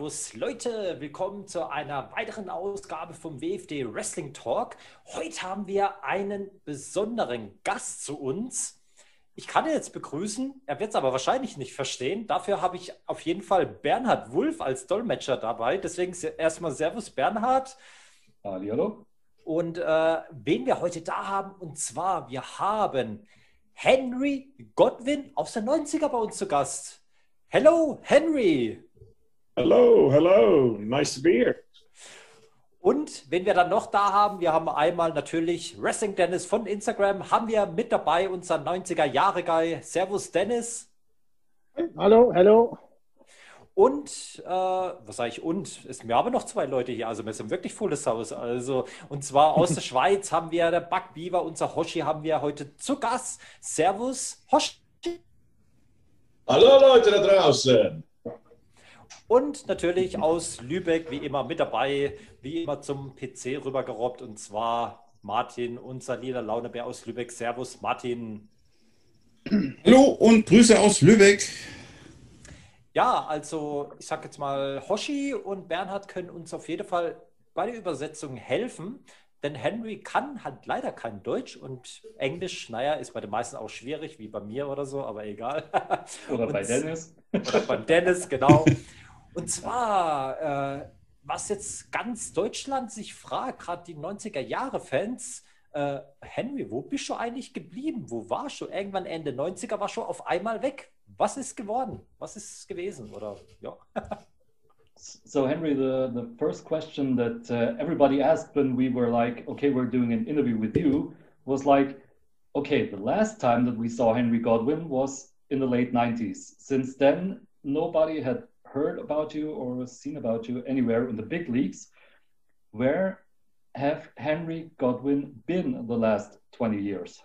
Servus Leute, willkommen zu einer weiteren Ausgabe vom WFD Wrestling Talk. Heute haben wir einen besonderen Gast zu uns. Ich kann ihn jetzt begrüßen, er wird es aber wahrscheinlich nicht verstehen. Dafür habe ich auf jeden Fall Bernhard Wulff als Dolmetscher dabei. Deswegen erstmal Servus Bernhard. Hallo. Und äh, wen wir heute da haben, und zwar, wir haben Henry Godwin aus der 90er bei uns zu Gast. Hello, Henry. Hello, hello. Nice to be here. Und wenn wir dann noch da haben, wir haben einmal natürlich Wrestling Dennis von Instagram, haben wir mit dabei unseren 90er Jahre Guy. Servus Dennis. Hallo, hallo. Und, äh, was sage ich, und? Es, wir haben noch zwei Leute hier, also wir sind wirklich volles Haus. Also, und zwar aus der Schweiz haben wir der Buck Beaver, unser Hoshi haben wir heute zu Gast. Servus, Hoshi. Hallo Leute da draußen. Und natürlich aus Lübeck, wie immer mit dabei, wie immer zum PC rübergerobbt. Und zwar Martin, unser lila Launebär aus Lübeck. Servus, Martin. Hallo und Grüße aus Lübeck. Ja, also ich sage jetzt mal, Hoshi und Bernhard können uns auf jeden Fall bei der Übersetzung helfen. Denn Henry kann halt leider kein Deutsch und Englisch, naja, ist bei den meisten auch schwierig, wie bei mir oder so, aber egal. Oder und, bei Dennis. Oder beim Dennis, genau. Und zwar, äh, was jetzt ganz Deutschland sich fragt, gerade die 90er-Jahre-Fans, äh, Henry, wo bist du eigentlich geblieben? Wo warst du? Irgendwann Ende 90er war schon auf einmal weg. Was ist geworden? Was ist gewesen? Oder ja. so Henry, the, the first question that uh, everybody asked when we were like, okay, we're doing an interview with you was like, okay, the last time that we saw Henry Godwin was in the late 90s. Since then, nobody had heard about you or seen about you anywhere in the big leagues. Where have Henry Godwin been the last 20 years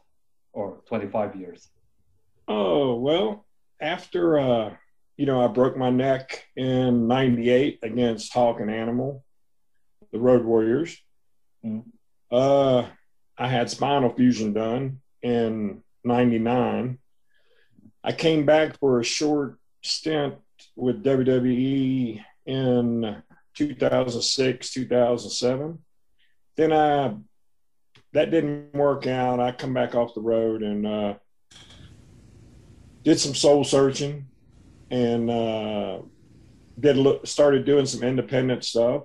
or 25 years? Oh, well, after uh, you know, I broke my neck in 98 against Hawk and Animal, the Road Warriors. Mm. Uh, I had spinal fusion done in 99. I came back for a short stint with WWE in 2006, 2007. Then I, that didn't work out. I come back off the road and uh, did some soul searching and uh, did look, started doing some independent stuff,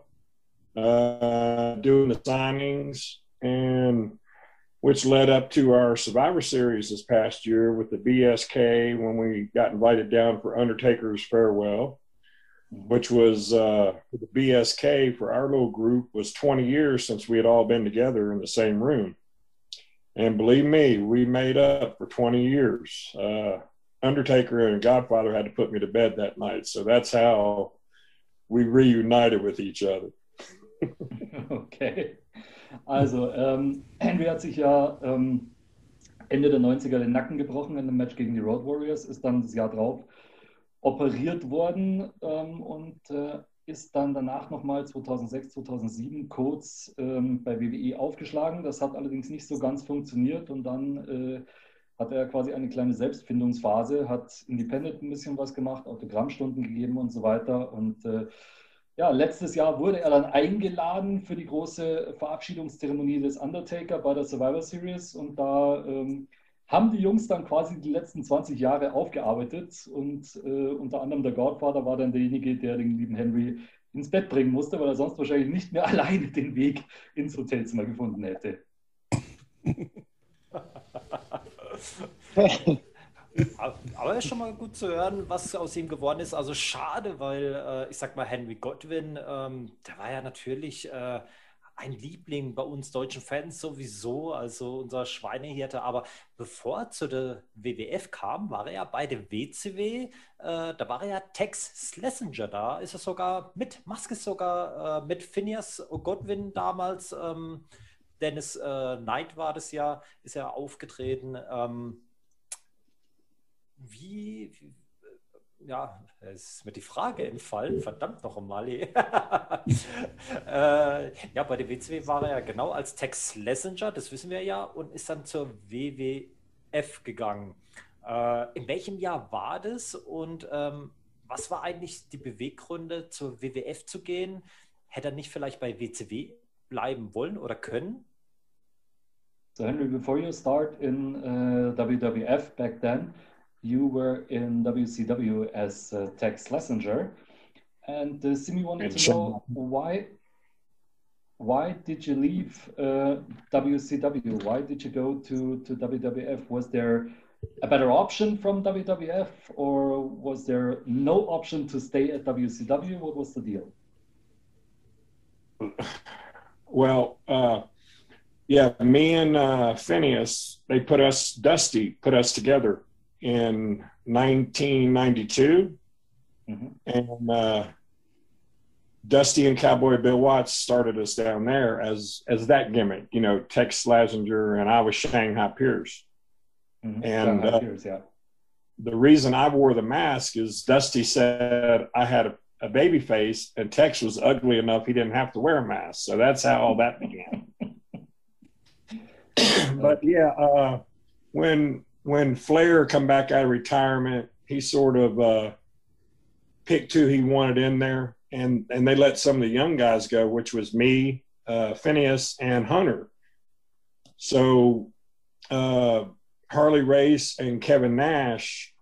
uh, doing the signings, and which led up to our Survivor Series this past year with the BSK when we got invited down for Undertaker's farewell, which was uh, the BSK for our little group was 20 years since we had all been together in the same room. And believe me, we made up for 20 years. Uh, Undertaker and Godfather had to put me to bed that night. So that's how we reunited with each other. okay. Also, ähm, Henry hat sich ja ähm, Ende der 90er den Nacken gebrochen in einem Match gegen die Road Warriors, ist dann das Jahr drauf operiert worden ähm, und äh, ist dann danach nochmal 2006, 2007 kurz ähm, bei WWE aufgeschlagen. Das hat allerdings nicht so ganz funktioniert und dann äh, hat er quasi eine kleine Selbstfindungsphase, hat Independent ein bisschen was gemacht, Autogrammstunden gegeben und so weiter. Und äh, ja, letztes Jahr wurde er dann eingeladen für die große Verabschiedungszeremonie des Undertaker bei der Survivor Series. Und da ähm, haben die Jungs dann quasi die letzten 20 Jahre aufgearbeitet. Und äh, unter anderem der Godfather war dann derjenige, der den lieben Henry ins Bett bringen musste, weil er sonst wahrscheinlich nicht mehr alleine den Weg ins Hotelzimmer gefunden hätte. Aber ist schon mal gut zu hören, was aus ihm geworden ist. Also schade, weil äh, ich sag mal, Henry Godwin, ähm, der war ja natürlich äh, ein Liebling bei uns deutschen Fans sowieso, also unser Schweinehirte. Aber bevor er zu der WWF kam, war er ja bei der WCW, äh, da war er ja Tex Schlesinger, da ist er sogar mit Maske sogar, äh, mit Phineas Godwin damals. Ähm, Dennis äh, Knight war das ja, ist ja aufgetreten. Ähm, wie, wie, ja, es ist mir die Frage entfallen, verdammt noch einmal. äh, ja, bei der WCW war er ja genau als Tex Messenger, das wissen wir ja, und ist dann zur WWF gegangen. Äh, in welchem Jahr war das und ähm, was war eigentlich die Beweggründe, zur WWF zu gehen? Hätte er nicht vielleicht bei WCW bleiben wollen oder können? So Henry, before you start in uh, WWF back then, you were in WCW as uh, Tex Schlesinger, and uh, Simi wanted to know why why did you leave uh, WCW? Why did you go to, to WWF? Was there a better option from WWF or was there no option to stay at WCW? What was the deal? Well, uh, yeah, me and uh, Phineas, they put us, Dusty put us together in 1992. Mm-hmm. And uh, Dusty and Cowboy Bill Watts started us down there as as that gimmick, you know, Tex Slazenger and I was Shanghai Pierce. Mm-hmm. And uh, Pierce, yeah. the reason I wore the mask is Dusty said I had a, a baby face and Tex was ugly enough he didn't have to wear a mask. So that's how all that began. but yeah, uh, when when Flair come back out of retirement, he sort of uh, picked who he wanted in there and and they let some of the young guys go, which was me, uh, Phineas, and Hunter. So uh, Harley Race and Kevin Nash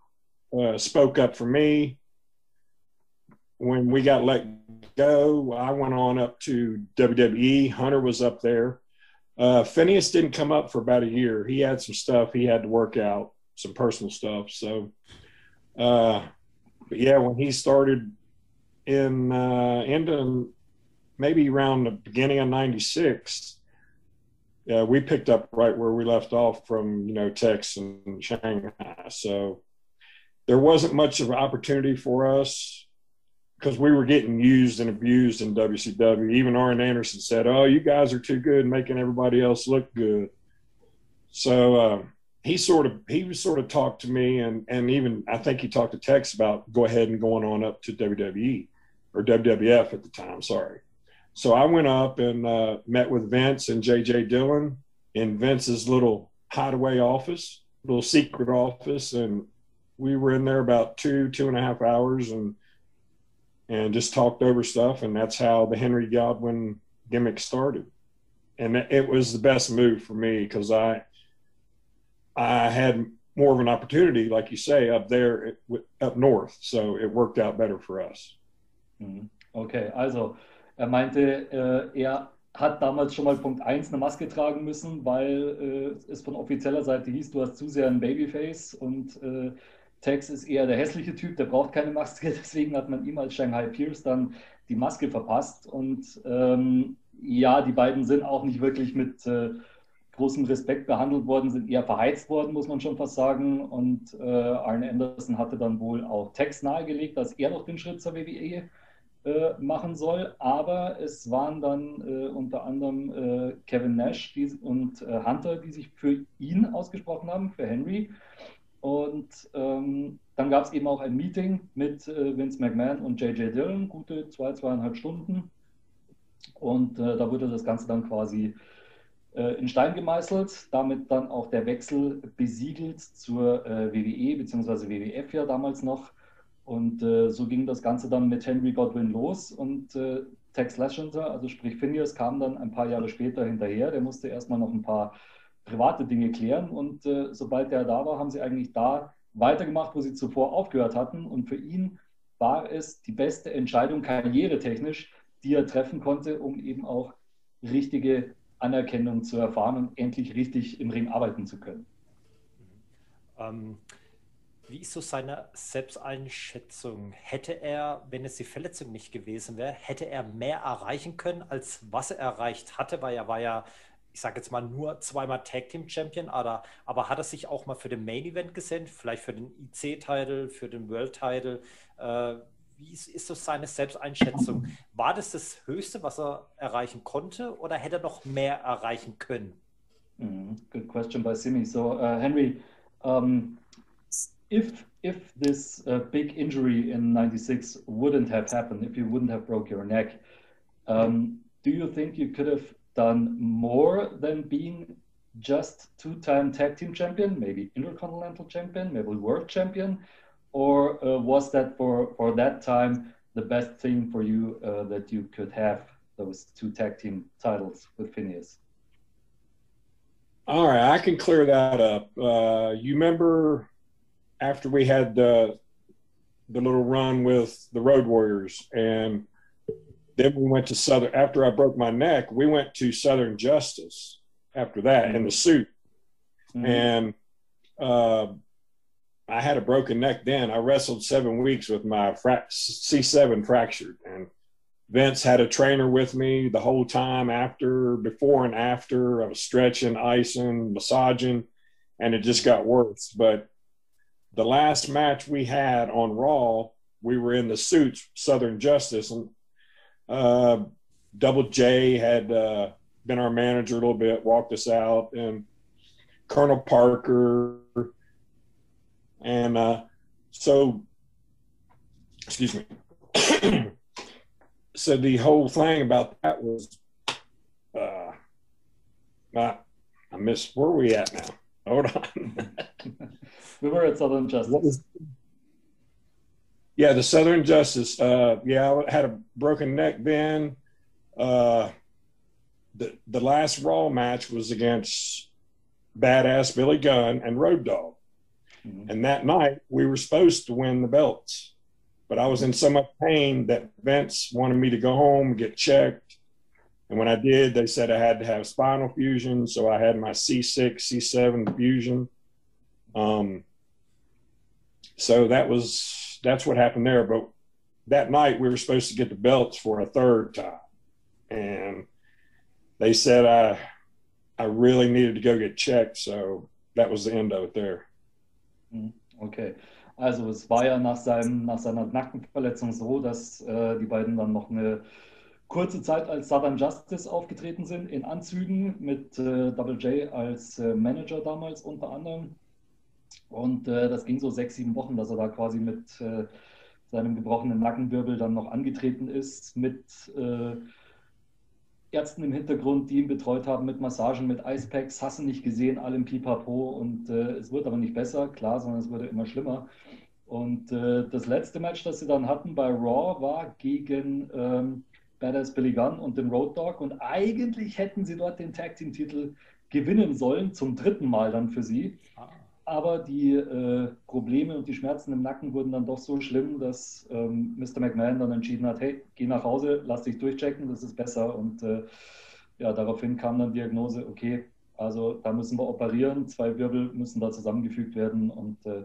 uh, spoke up for me. When we got let go, I went on up to WWE. Hunter was up there. Uh, Phineas didn't come up for about a year. He had some stuff he had to work out, some personal stuff. So, uh, but yeah, when he started in uh, maybe around the beginning of '96. Yeah, we picked up right where we left off from you know Tex and Shanghai. So there wasn't much of an opportunity for us because we were getting used and abused in WCW. Even Arn Anderson said, "Oh, you guys are too good, making everybody else look good." So uh, he sort of he was sort of talked to me, and and even I think he talked to Tex about go ahead and going on up to WWE or WWF at the time, sorry. So I went up and uh, met with Vince and JJ Dillon in Vince's little hideaway office, little secret office, and we were in there about two, two and a half hours and and just talked over stuff, and that's how the Henry Godwin gimmick started. And it was the best move for me because I I had more of an opportunity, like you say, up there up north, so it worked out better for us. Mhm. Okay, also er meinte, äh, er hat damals schon mal Punkt 1 eine Maske tragen müssen, weil äh, es von offizieller Seite hieß, du hast zu sehr ein Babyface und äh, Tex ist eher der hässliche Typ, der braucht keine Maske, deswegen hat man ihm als Shanghai Pierce dann die Maske verpasst und ähm, ja, die beiden sind auch nicht wirklich mit äh, großem Respekt behandelt worden, sind eher verheizt worden, muss man schon fast sagen. Und äh, Arne Anderson hatte dann wohl auch Tex nahegelegt, dass er noch den Schritt zur WWE äh, machen soll. Aber es waren dann äh, unter anderem äh, Kevin Nash die, und äh, Hunter, die sich für ihn ausgesprochen haben, für Henry. Und ähm, dann gab es eben auch ein Meeting mit äh, Vince McMahon und JJ Dillon, gute zwei, zweieinhalb Stunden. Und da wurde das Ganze dann quasi in Stein gemeißelt, damit dann auch der Wechsel besiegelt zur WWE bzw. WWF ja damals noch. Und äh, so ging das Ganze dann mit Henry Godwin los und äh, Tex Lashinter, also sprich Phineas, kam dann ein paar Jahre später hinterher. Der musste erstmal noch ein paar private Dinge klären und äh, sobald der da war, haben sie eigentlich da weitergemacht, wo sie zuvor aufgehört hatten. Und für ihn war es die beste Entscheidung karrieretechnisch, die er treffen konnte, um eben auch richtige Anerkennung zu erfahren und endlich richtig im Ring arbeiten zu können. Ähm, wie ist so seine Selbsteinschätzung? Hätte er, wenn es die Verletzung nicht gewesen wäre, hätte er mehr erreichen können, als was er erreicht hatte? Weil er war ja, ich sage jetzt mal, nur zweimal Tag Team Champion, aber, aber hat er sich auch mal für den Main Event gesehen, vielleicht für den IC-Title, für den World-Title? Äh, wie ist, ist so seine Selbsteinschätzung? War das das Höchste, was er erreichen konnte, oder hätte er noch mehr erreichen können? Mm, good question by Simi. So, uh, Henry, um if if this uh, big injury in '96 wouldn't have happened, if you wouldn't have broke your neck, um, do you think you could have done more than being just two-time tag team champion, maybe intercontinental champion, maybe world champion, or uh, was that for for that time the best thing for you uh, that you could have those two tag team titles with Phineas? All right, I can clear that up. Uh, you remember after we had the the little run with the Road Warriors, and then we went to Southern. After I broke my neck, we went to Southern Justice. After that, in the suit, mm-hmm. and uh, I had a broken neck. Then I wrestled seven weeks with my fra- C7 fractured, and Vince had a trainer with me the whole time after, before and after. I was stretching, icing, massaging, and it just got worse. But the last match we had on Raw, we were in the suits, Southern Justice, and uh, Double J had uh, been our manager a little bit, walked us out, and Colonel Parker, and uh, so, excuse me. so the whole thing about that was, uh, I, I miss where are we at now? Hold on. we were at Southern Justice. Was, yeah, the Southern Justice. Uh, yeah, I had a broken neck then. Uh, the the last Raw match was against Badass Billy Gunn and Road Dog, mm-hmm. and that night we were supposed to win the belts, but I was in so much pain that Vince wanted me to go home get checked. And when I did, they said I had to have spinal fusion, so I had my C6, C7 fusion. Um, so that was that's what happened there. But that night we were supposed to get the belts for a third time, and they said I I really needed to go get checked. So that was the end of it there. Mm, okay. Also es war ja nach, seinem, nach seiner Nackenverletzung so, dass äh, die beiden dann noch eine kurze Zeit als Southern Justice aufgetreten sind, in Anzügen mit äh, Double J als äh, Manager damals unter anderem. Und äh, das ging so sechs, sieben Wochen, dass er da quasi mit äh, seinem gebrochenen Nackenwirbel dann noch angetreten ist, mit äh, Ärzten im Hintergrund, die ihn betreut haben, mit Massagen, mit Icepacks, hast du nicht gesehen, allem Pipapo. Und äh, es wurde aber nicht besser, klar, sondern es wurde immer schlimmer. Und äh, das letzte Match, das sie dann hatten bei Raw, war gegen ähm, Badass Billy Gunn und den Road Dog. Und eigentlich hätten sie dort den Tag Team Titel gewinnen sollen, zum dritten Mal dann für sie. Ah aber die äh, Probleme und die Schmerzen im Nacken wurden dann doch so schlimm, dass ähm, Mr. McMahon dann entschieden hat, hey, geh nach Hause, lass dich durchchecken, das ist besser. Und äh, ja, daraufhin kam dann Diagnose, okay, also da müssen wir operieren, zwei Wirbel müssen da zusammengefügt werden. Und äh,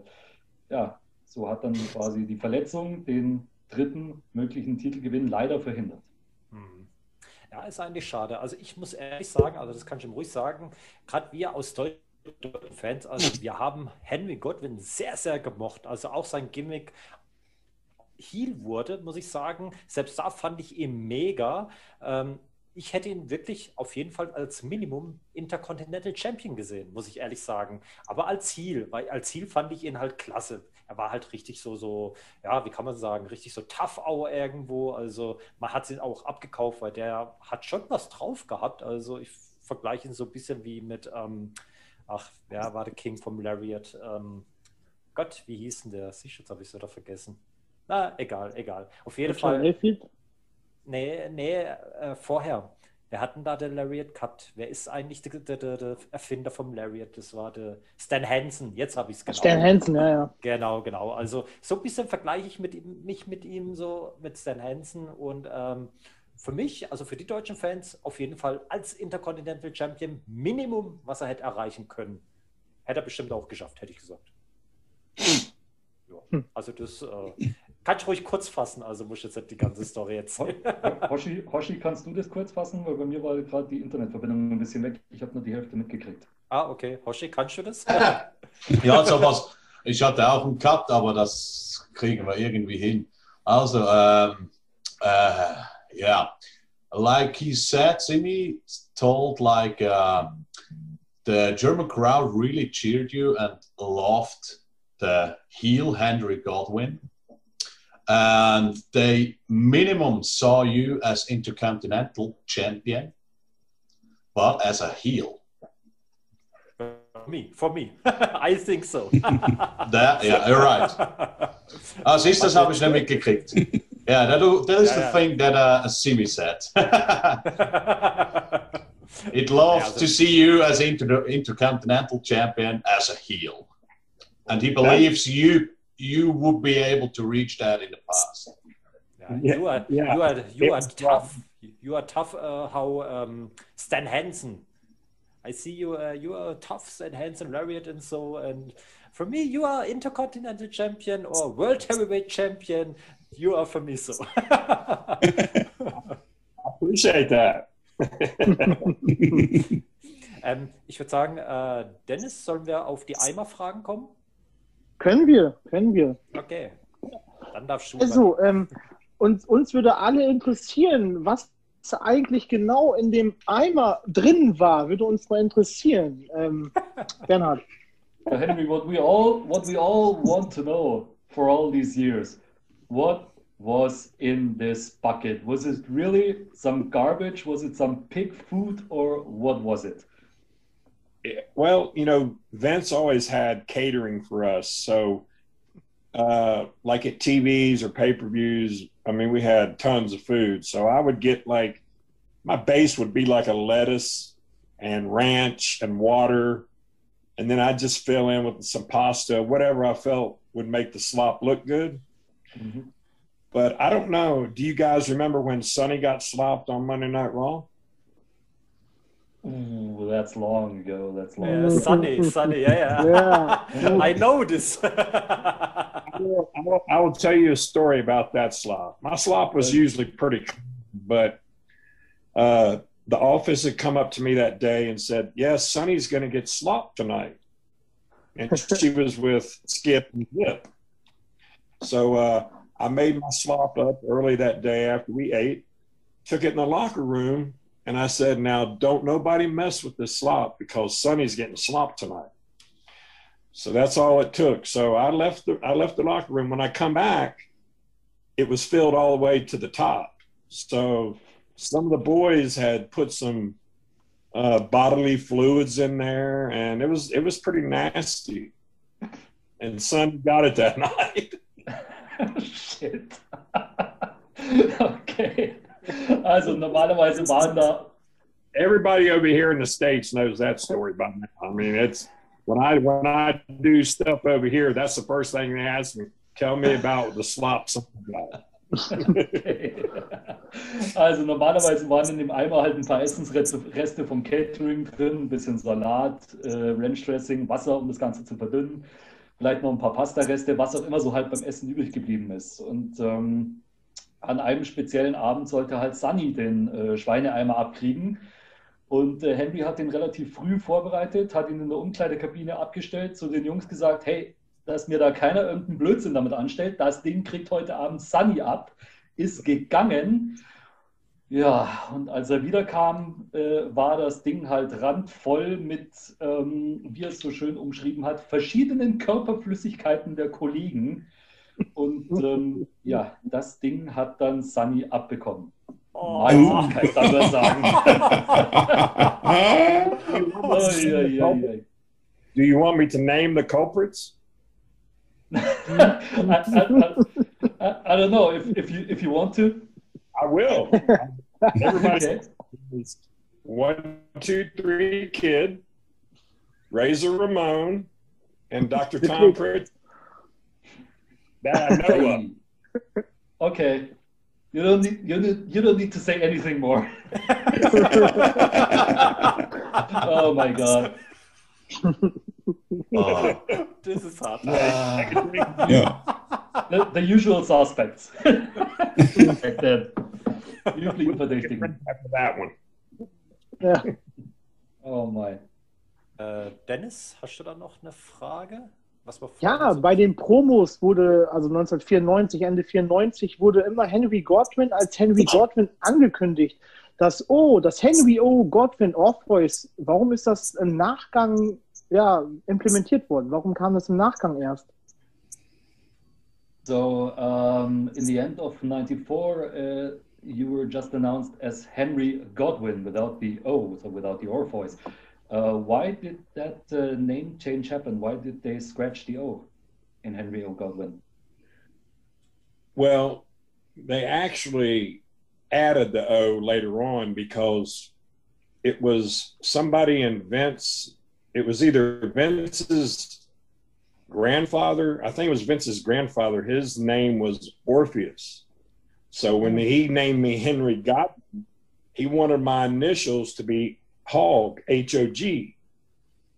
ja, so hat dann quasi die Verletzung den dritten möglichen Titelgewinn leider verhindert. Hm. Ja, ist eigentlich schade. Also ich muss ehrlich sagen, also das kann ich ihm ruhig sagen, gerade wir aus Deutschland, Fans. Also wir haben Henry Godwin sehr, sehr gemocht. Also auch sein Gimmick Heal wurde, muss ich sagen. Selbst da fand ich ihn mega. Ähm, ich hätte ihn wirklich auf jeden Fall als Minimum Intercontinental Champion gesehen, muss ich ehrlich sagen. Aber als Heal, weil als Heal fand ich ihn halt klasse. Er war halt richtig so, so, ja, wie kann man sagen, richtig so tough Hour irgendwo. Also man hat ihn auch abgekauft, weil der hat schon was drauf gehabt. Also ich vergleiche ihn so ein bisschen wie mit ähm, ach, wer war der King vom Lariat? Ähm, Gott, wie hieß denn der? Sicher, jetzt habe ich es wieder vergessen. Na, egal, egal. Auf jeden Fall. Mayfield? Nee, nee, äh, vorher. Wer hat denn da den Lariat gehabt? Wer ist eigentlich der, der, der, Erfinder vom Lariat? Das war der Stan Hansen. Jetzt habe ich es genau. Stan Hansen, ja, ja. Genau, genau. Also so ein bisschen vergleiche ich mit ihm, mich mit ihm so, mit Stan Hansen und ähm, für mich, also für die deutschen Fans, auf jeden Fall als Intercontinental Champion Minimum, was er hätte erreichen können. Hätte er bestimmt auch geschafft, hätte ich gesagt. Ja, also das äh, kann ich ruhig kurz fassen, also muss ich jetzt nicht die ganze Story erzählen. Hoshi, Hoshi, kannst du das kurz fassen? Weil bei mir war gerade die Internetverbindung ein bisschen weg. Ich habe nur die Hälfte mitgekriegt. Ah, okay. Hoshi, kannst du das? ja, sowas. Ich hatte auch einen Cut, aber das kriegen wir irgendwie hin. Also, ähm, äh, yeah, like he said, Simi told like uh, the German crowd really cheered you and loved the heel Henry Godwin. And they minimum saw you as intercontinental champion, but as a heel. me, for me. I think so. That, yeah, you're right. Ah, siehst du, das habe ich nicht mitgekriegt. Yeah, that, that is Ja, the ja. thing that uh, Simi said. It loves Ja, also- to see you as inter intercontinental champion as a heel, and he believes you you would be able to reach that in the past. Yeah, Yeah, you are yeah. you are you are It's tough. You are tough. Uh, how um, Stan Hansen. I see you. Uh, you are tough, Stan Hansen, lariat, and so. And for me, you are intercontinental champion or world heavyweight champion. You are for me so. Appreciate that. ähm, ich würde sagen, äh, Dennis, sollen wir auf die Eimerfragen kommen? Können wir, können wir. Okay, dann darfst du. Also, ähm, uns, uns würde alle interessieren, was eigentlich genau in dem Eimer drin war, würde uns mal interessieren. Ähm, Bernhard. Henry, what we all what we all want to know for all these years, what was in this bucket? Was it really some garbage? Was it some pig food, or what was it? Well, you know, Vince always had catering for us. So, uh, like at TVs or pay per views, I mean, we had tons of food. So I would get like, my base would be like a lettuce and ranch and water. And then I'd just fill in with some pasta, whatever I felt would make the slop look good. Mhm. But I don't know. Do you guys remember when Sonny got slopped on Monday Night Raw? Ooh, that's long ago. That's long. Yeah, ago. sunny, sunny, yeah, Yeah. yeah. I know this. I will, I will- I will tell you a story about that slop. My slop was usually pretty, but uh, the office had come up to me that day and said, "Yes, Sonny's going to get slop tonight," and she was with Skip and Zip. So uh, I made my slop up early that day after we ate, took it in the locker room, and I said, "Now don't nobody mess with this slop because Sonny's getting slop tonight." So that's all it took. So I left the I left the locker room. When I come back, it was filled all the way to the top. So some of the boys had put some uh, bodily fluids in there, and it was it was pretty nasty. And son got it that night. Shit. okay. Also normalerweise waren da Everybody over here in the states knows that story by now. I mean, it's when I when I do stuff over here, that's the first thing they ask me. Tell me about the slop something got. Okay. Also normalerweise waren in dem Eimer halt ein paar Essensreste Reste vom Catering drin, ein bisschen Salat, äh, Ranch Dressing, Wasser, um das Ganze zu verdünnen, vielleicht noch ein paar Pasta-Reste, was auch immer so halt beim Essen übrig geblieben ist. Und ähm, an einem speziellen Abend sollte halt Sunny den äh, Schweineeimer abkriegen. Und äh, Henry hat den relativ früh vorbereitet, hat ihn in der Umkleidekabine abgestellt, zu den Jungs gesagt, hey, dass mir da keiner irgendeinen Blödsinn damit anstellt. Das Ding kriegt heute Abend Sunny ab, ist gegangen. Ja, und als er wiederkam, äh, war das Ding halt randvoll mit, ähm, wie er es so schön umschrieben hat, verschiedenen Körperflüssigkeiten der Kollegen. Und ähm, ja, das Ding hat dann Sunny abbekommen. Oh. Meins kann aber sagen. Oi, oi, oi, oi. Do you want me to name the culprits? I, I, I, I, I don't know if, if you if you want to. I will. Everybody Okay. one, two, three, kid, Razor Ramon, and Dr. Tom Pritz. That I know of. Okay. You don't need you, need, you don't need to say anything more. oh my god. Oh. Das ist hart. Ja. The, the usual suspects. Die üblichen Verdächtigen. After that one. Ja. Oh my. Äh, Dennis, hast du da noch eine Frage? Was wir Ja, so- bei den Promos wurde, also 1994, Ende 94, wurde immer Henry Godwin als Henry Godwin angekündigt. Das O, das Henry O. Godwin Orpheus, warum ist das im Nachgang ja, implementiert worden? Warum kam das im Nachgang erst? So, um, in the end of 94, uh, you were just announced as Henry Godwin without the O, so without the Orpheus. Uh, why did that uh, name change happen? Why did they scratch the O in Henry O. Godwin? Well, they actually added the O later on because it was somebody in Vince, it was either Vince's grandfather, I think it was Vince's grandfather, his name was Orpheus. So when he named me Henry Godwin, he wanted my initials to be Hog, H O G.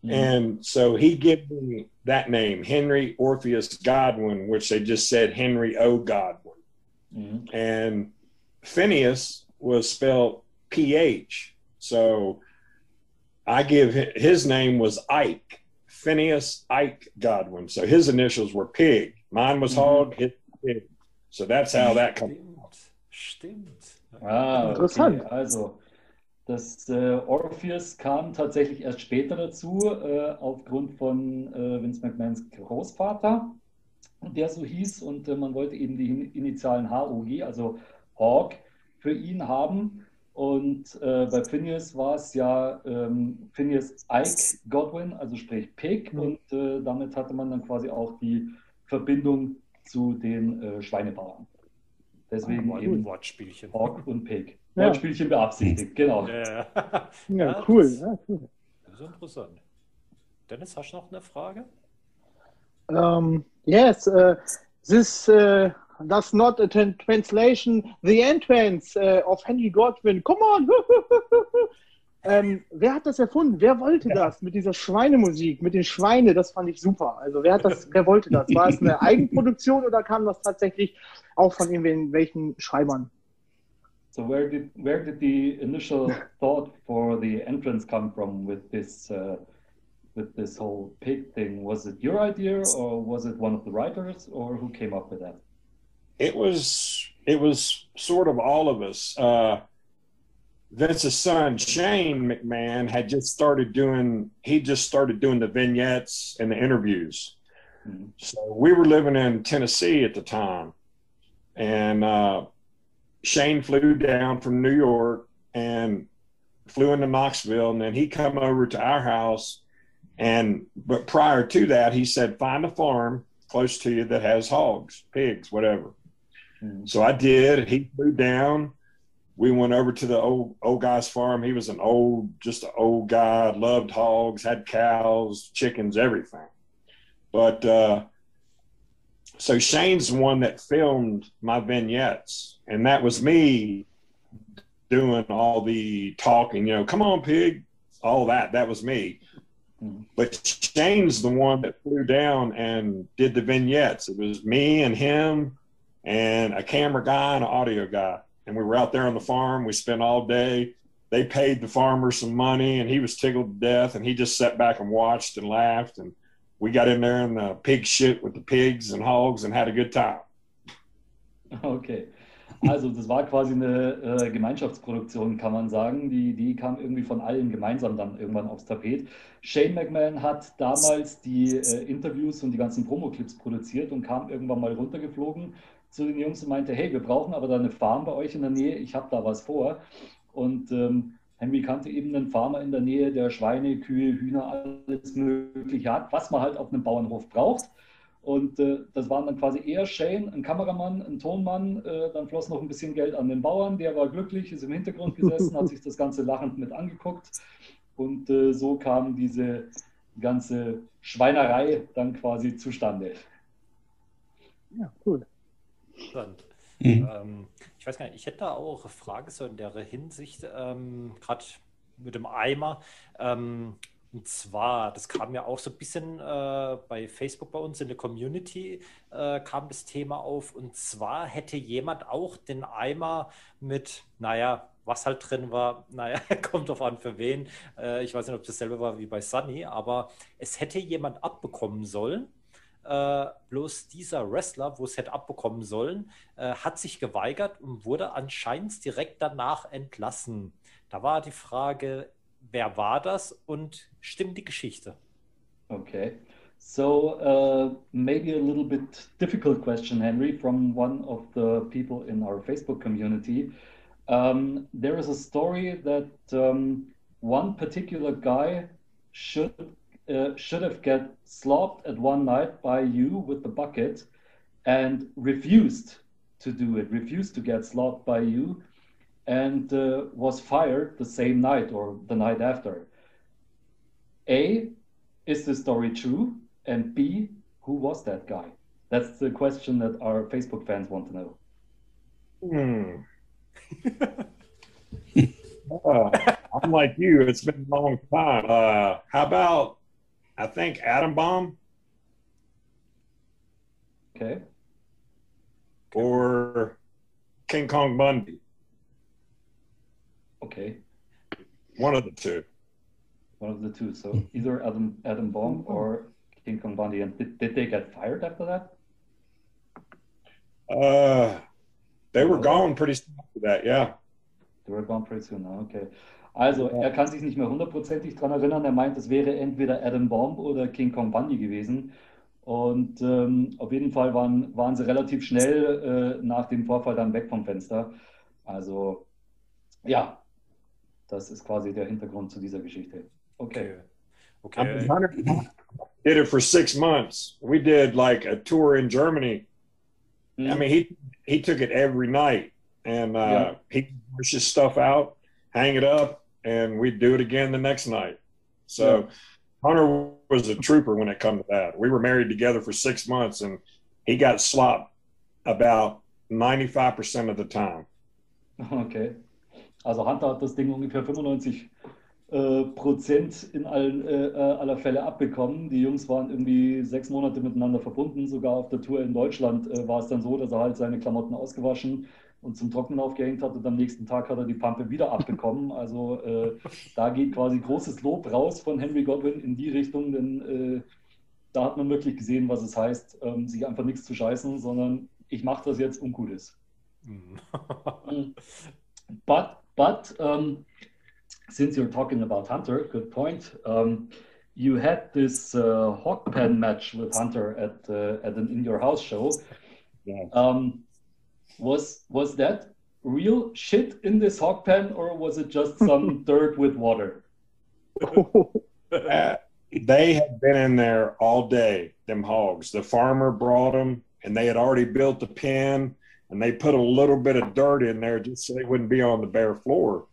Mhm. And so he gave me that name, Henry Orpheus Godwin, which they just said Henry O. Godwin. Mhm. And Phineas was spelled PH. So I give hi- his name was Ike, Phineas Ike Godwin. So his initials were Pig. Mine was Mhm. Hog, his Pig. So that's how that comes. Stimmt. Stimmt. Ah, Interessant. Okay. Also, das äh, Orpheus kam tatsächlich erst später dazu, äh, aufgrund von äh, Vince McMahons Großvater, der so hieß. Und äh, man wollte eben die In- Initialen HOG, also Hawk, für ihn haben. Und äh, bei Phineas war es ja ähm, Phineas Ike Godwin, also sprich Pig. Mhm. Und äh, damit hatte man dann quasi auch die Verbindung zu den äh, Schweinebauern. Deswegen Wort- eben Wortspielchen. Hawk und Pig. Ja. Wortspielchen beabsichtigt, genau. Ja, ja. Ja, Ja, cool. das- Ja, cool. Das ist interessant. Dennis, hast du noch eine Frage? Um, yes, uh, this uh, does not a tran- translation the entrance uh, of Henry Godwin. Come on! ähm, wer hat das erfunden? Wer wollte das mit dieser Schweinemusik, mit den Schweine? Das fand ich super. Also wer hat das? Wer wollte das? War es eine Eigenproduktion oder kam das tatsächlich auch von irgendwelchen Schreibern? So where did where did the initial thought for the entrance come from with this uh, with this whole pig thing? Was it your idea, or was it one of the writers, or who came up with that? It was it was sort of all of us. Uh, Vince's son Shane McMahon had just started doing. He just started doing the vignettes and the interviews. Mhm. So we were living in Tennessee at the time, and uh, Shane flew down from New York and flew into Knoxville, and then he come over to our house. And but prior to that, he said, "Find a farm close to you that has hogs, pigs, whatever." Mhm. So I did. He flew down. We went over to the old old guy's farm. He was an old, just an old guy. Loved hogs, had cows, chickens, everything. But uh, so Shane's the one that filmed my vignettes, and that was me doing all the talking. You know, come on, pig, all that. That was me. Mhm. But Shane's the one that flew down and did the vignettes. It was me and him and a camera guy and an audio guy. And we were out there on the farm. We spent all day. They paid the farmer some money and he was tickled to death. And he just sat back and watched and laughed. And we got in there in the pig shit with the pigs and hogs and had a good time. Okay. Also das war quasi eine äh, Gemeinschaftsproduktion, kann man sagen. Die, die kam irgendwie von allen gemeinsam dann irgendwann aufs Tapet. Shane McMahon hat damals die äh, Interviews und die ganzen Promo-Clips produziert und kam irgendwann mal runtergeflogen zu den Jungs und meinte, hey, wir brauchen aber da eine Farm bei euch in der Nähe, ich habe da was vor. Und ähm, Henry kannte eben einen Farmer in der Nähe, der Schweine, Kühe, Hühner, alles Mögliche hat, was man halt auf einem Bauernhof braucht. Und äh, das waren dann quasi eher Shane, ein Kameramann, ein Tonmann. Äh, dann floss noch ein bisschen Geld an den Bauern. Der war glücklich, ist im Hintergrund gesessen, hat sich das Ganze lachend mit angeguckt. Und äh, so kam diese ganze Schweinerei dann quasi zustande. Ja, cool. Interessant. Mhm. Ähm, ich weiß gar nicht, ich hätte da auch eine Frage so in der Hinsicht, ähm, gerade mit dem Eimer. Ähm, und zwar, das kam ja auch so ein bisschen äh, bei Facebook bei uns in der Community, äh, kam das Thema auf. Und zwar hätte jemand auch den Eimer mit, naja, was halt drin war, naja, kommt drauf an für wen. Äh, ich weiß nicht, ob das dasselbe war wie bei Sunny, aber es hätte jemand abbekommen sollen. Äh, bloß dieser Wrestler, wo es hätte abbekommen sollen, äh, hat sich geweigert und wurde anscheinend direkt danach entlassen. Da war die Frage, wer war das und stimmt die Geschichte? Okay. So uh, maybe a little bit difficult question, Henry, from one of the people in our Facebook community. Um, there is a story that um, one particular guy should uh, should have get slopped at one night by you with the bucket and refused to do it, refused to get slopped by you, and uh, was fired the same night or the night after. A, is the story true? And B, who was that guy? That's the question that our Facebook fans want to know. Hmm. Uh, I'm like you. It's been a long time. Uh, how about I think Atom Bomb Okay. or King Kong Bundy? Okay. One of the two. One of the two. So either Adam Adam Bomb or King Kong Bundy. And did, did they get fired after that? Uh, they were gone pretty soon after that. Yeah. They were gone pretty soon. Okay. Also, er kann sich nicht mehr hundertprozentig dran erinnern. Er meint, es wäre entweder Adam Bomb oder King Kong Bundy gewesen. Und ähm, auf jeden Fall waren, waren sie relativ schnell äh, nach dem Vorfall dann weg vom Fenster. Also, ja, das ist quasi der Hintergrund zu dieser Geschichte. Okay. Okay. I mean, Hunter did it for six months. We did like a tour in Germany. I mean, he he took it every night, and uh, Yeah. he push his stuff out, hang it up, and we'd do it again the next night. So Hunter was a trooper when it come to that. We were married together for six months, and he got slopped about ninety five percent of the time. Okay. Also Hunter hat das Ding ungefähr 95 äh, Prozent in allen, äh, äh, aller Fälle abbekommen. Die Jungs waren irgendwie sechs Monate miteinander verbunden. Sogar auf der Tour in Deutschland äh, war es dann so, dass er halt seine Klamotten ausgewaschen und zum Trocknen aufgehängt hat und am nächsten Tag hat er die Pampe wieder abbekommen. Also äh, da geht quasi großes Lob raus von Henry Godwin in die Richtung, denn äh, da hat man wirklich gesehen, was es heißt, ähm, sich einfach nichts zu scheißen, sondern ich mache das jetzt und gut ist. But but um, since you're talking about Hunter, good point. Um, you had this uh, hawk pen match with Hunter at uh, at an in your house show. Yeah. Um, was was that real shit in this hog pen, or was it just some dirt with water? Uh, they had been in there all day, them hogs. The farmer brought them, and they had already built the pen, and they put a little bit of dirt in there just so they wouldn't be on the bare floor.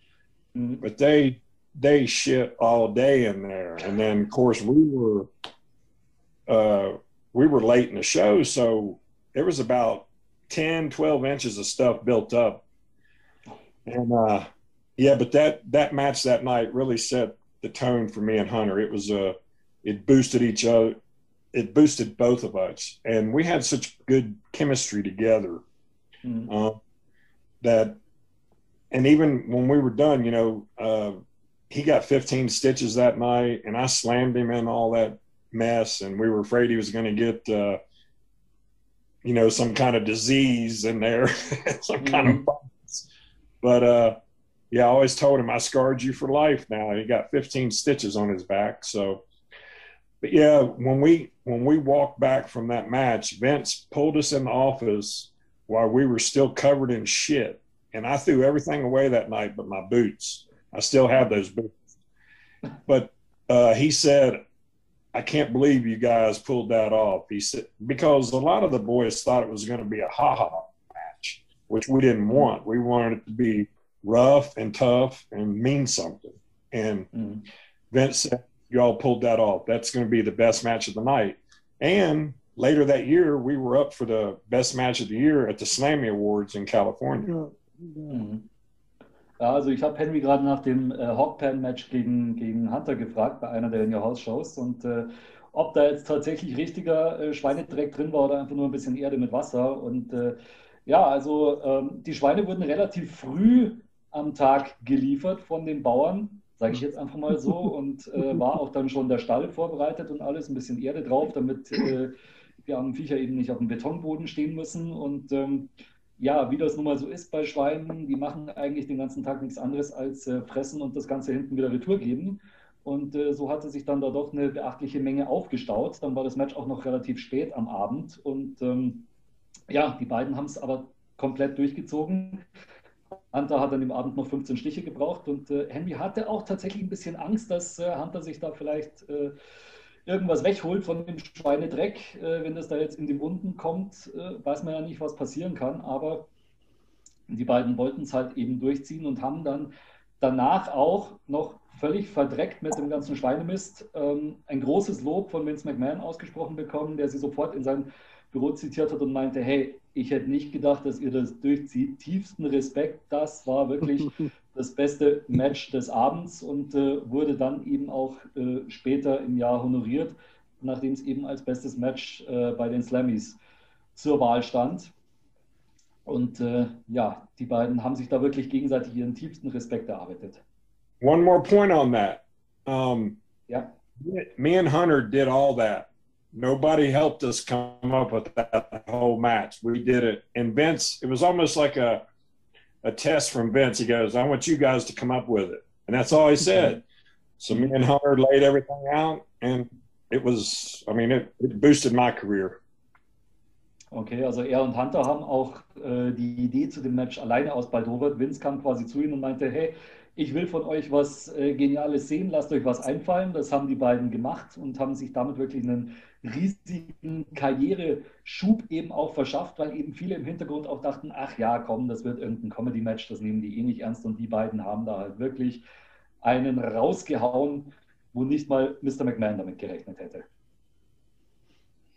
Mhm. But they they shit all day in there, and then of course we were uh, we were late in the show, so it was about 10, 12 inches of stuff built up, and uh, yeah, but that that match that night really set the tone for me and Hunter. It was uh it boosted each other it boosted both of us and we had such good chemistry together Mhm. uh, that and even when we were done you know uh, he got 15 stitches that night and i slammed him in all that mess and we were afraid he was going to get uh, you know some kind of disease in there some kind of virus. but uh yeah i always told him i scarred you for life now he got 15 stitches on his back so. But yeah when we when we walked back from that match vince pulled us in the office while we were still covered in shit and i threw everything away that night but my boots. I still have those boots. But uh, he said i can't believe you guys pulled that off he said because a lot of the boys thought it was going to be a ha-ha match which we didn't want we wanted it to be rough and tough and mean something and Mhm. Vince said, Y'all pulled that off. That's going to be the best match of the night. And later that year, we were up for the best match of the year at the Slammy Awards in California. Mhm. Ja, also ich habe Henry gerade nach dem äh, Hawkpan-Match gegen, gegen Hunter gefragt bei einer der In Your House-Shows und äh, ob da jetzt tatsächlich richtiger äh, Schweinedreck drin war oder einfach nur ein bisschen Erde mit Wasser. Und äh, ja, also ähm, die Schweine wurden relativ früh am Tag geliefert von den Bauern, sage ich jetzt einfach mal so, und äh, war auch dann schon der Stall vorbereitet und alles, ein bisschen Erde drauf, damit äh, die armen Viecher eben nicht auf dem Betonboden stehen müssen. Und ähm, ja, wie das nun mal so ist bei Schweinen, die machen eigentlich den ganzen Tag nichts anderes als äh, fressen und das Ganze hinten wieder retour geben. Und äh, so hatte sich dann da doch eine beachtliche Menge aufgestaut. Dann war das Match auch noch relativ spät am Abend. Und ähm, ja, die beiden haben es aber komplett durchgezogen. Hunter hat an dem Abend noch 15 Stiche gebraucht und äh, Henry hatte auch tatsächlich ein bisschen Angst, dass äh, Hunter sich da vielleicht äh, irgendwas wegholt von dem Schweinedreck. Äh, wenn das da jetzt in die Wunden kommt, äh, weiß man ja nicht, was passieren kann. Aber die beiden wollten es halt eben durchziehen und haben dann danach auch noch völlig verdreckt mit dem ganzen Schweinemist ähm, ein großes Lob von Vince McMahon ausgesprochen bekommen, der sie sofort in sein Büro zitiert hat und meinte, hey, ich hätte nicht gedacht, dass ihr das durchzieht. Tiefsten Respekt, das war wirklich das beste Match des Abends und äh, wurde dann eben auch äh, später im Jahr honoriert, nachdem es eben als bestes Match äh, bei den Slammies zur Wahl stand. Und äh, ja, die beiden haben sich da wirklich gegenseitig ihren tiefsten Respekt erarbeitet. One more point on that. Um, Ja, me and Hunter did all that. Nobody helped us come up with that whole match. We did it. And Vince, it was almost like a a test from Vince. He goes, I want you guys to come up with it. And that's all he said. So me and Hunter laid everything out and it was I mean it, it boosted my career. okay, also er und Hunter haben auch äh, die Idee zu dem Match alleine ausbaldowert. Vince kam quasi zu ihnen und meinte, hey, ich will von euch was äh, Geniales sehen, lasst euch was einfallen. Das haben die beiden gemacht und haben sich damit wirklich einen riesigen Karriereschub eben auch verschafft, weil eben viele im Hintergrund auch dachten, ach ja, komm, das wird irgendein Comedy-Match, das nehmen die eh nicht ernst. Und die beiden haben da halt wirklich einen rausgehauen, wo nicht mal Mr. McMahon damit gerechnet hätte.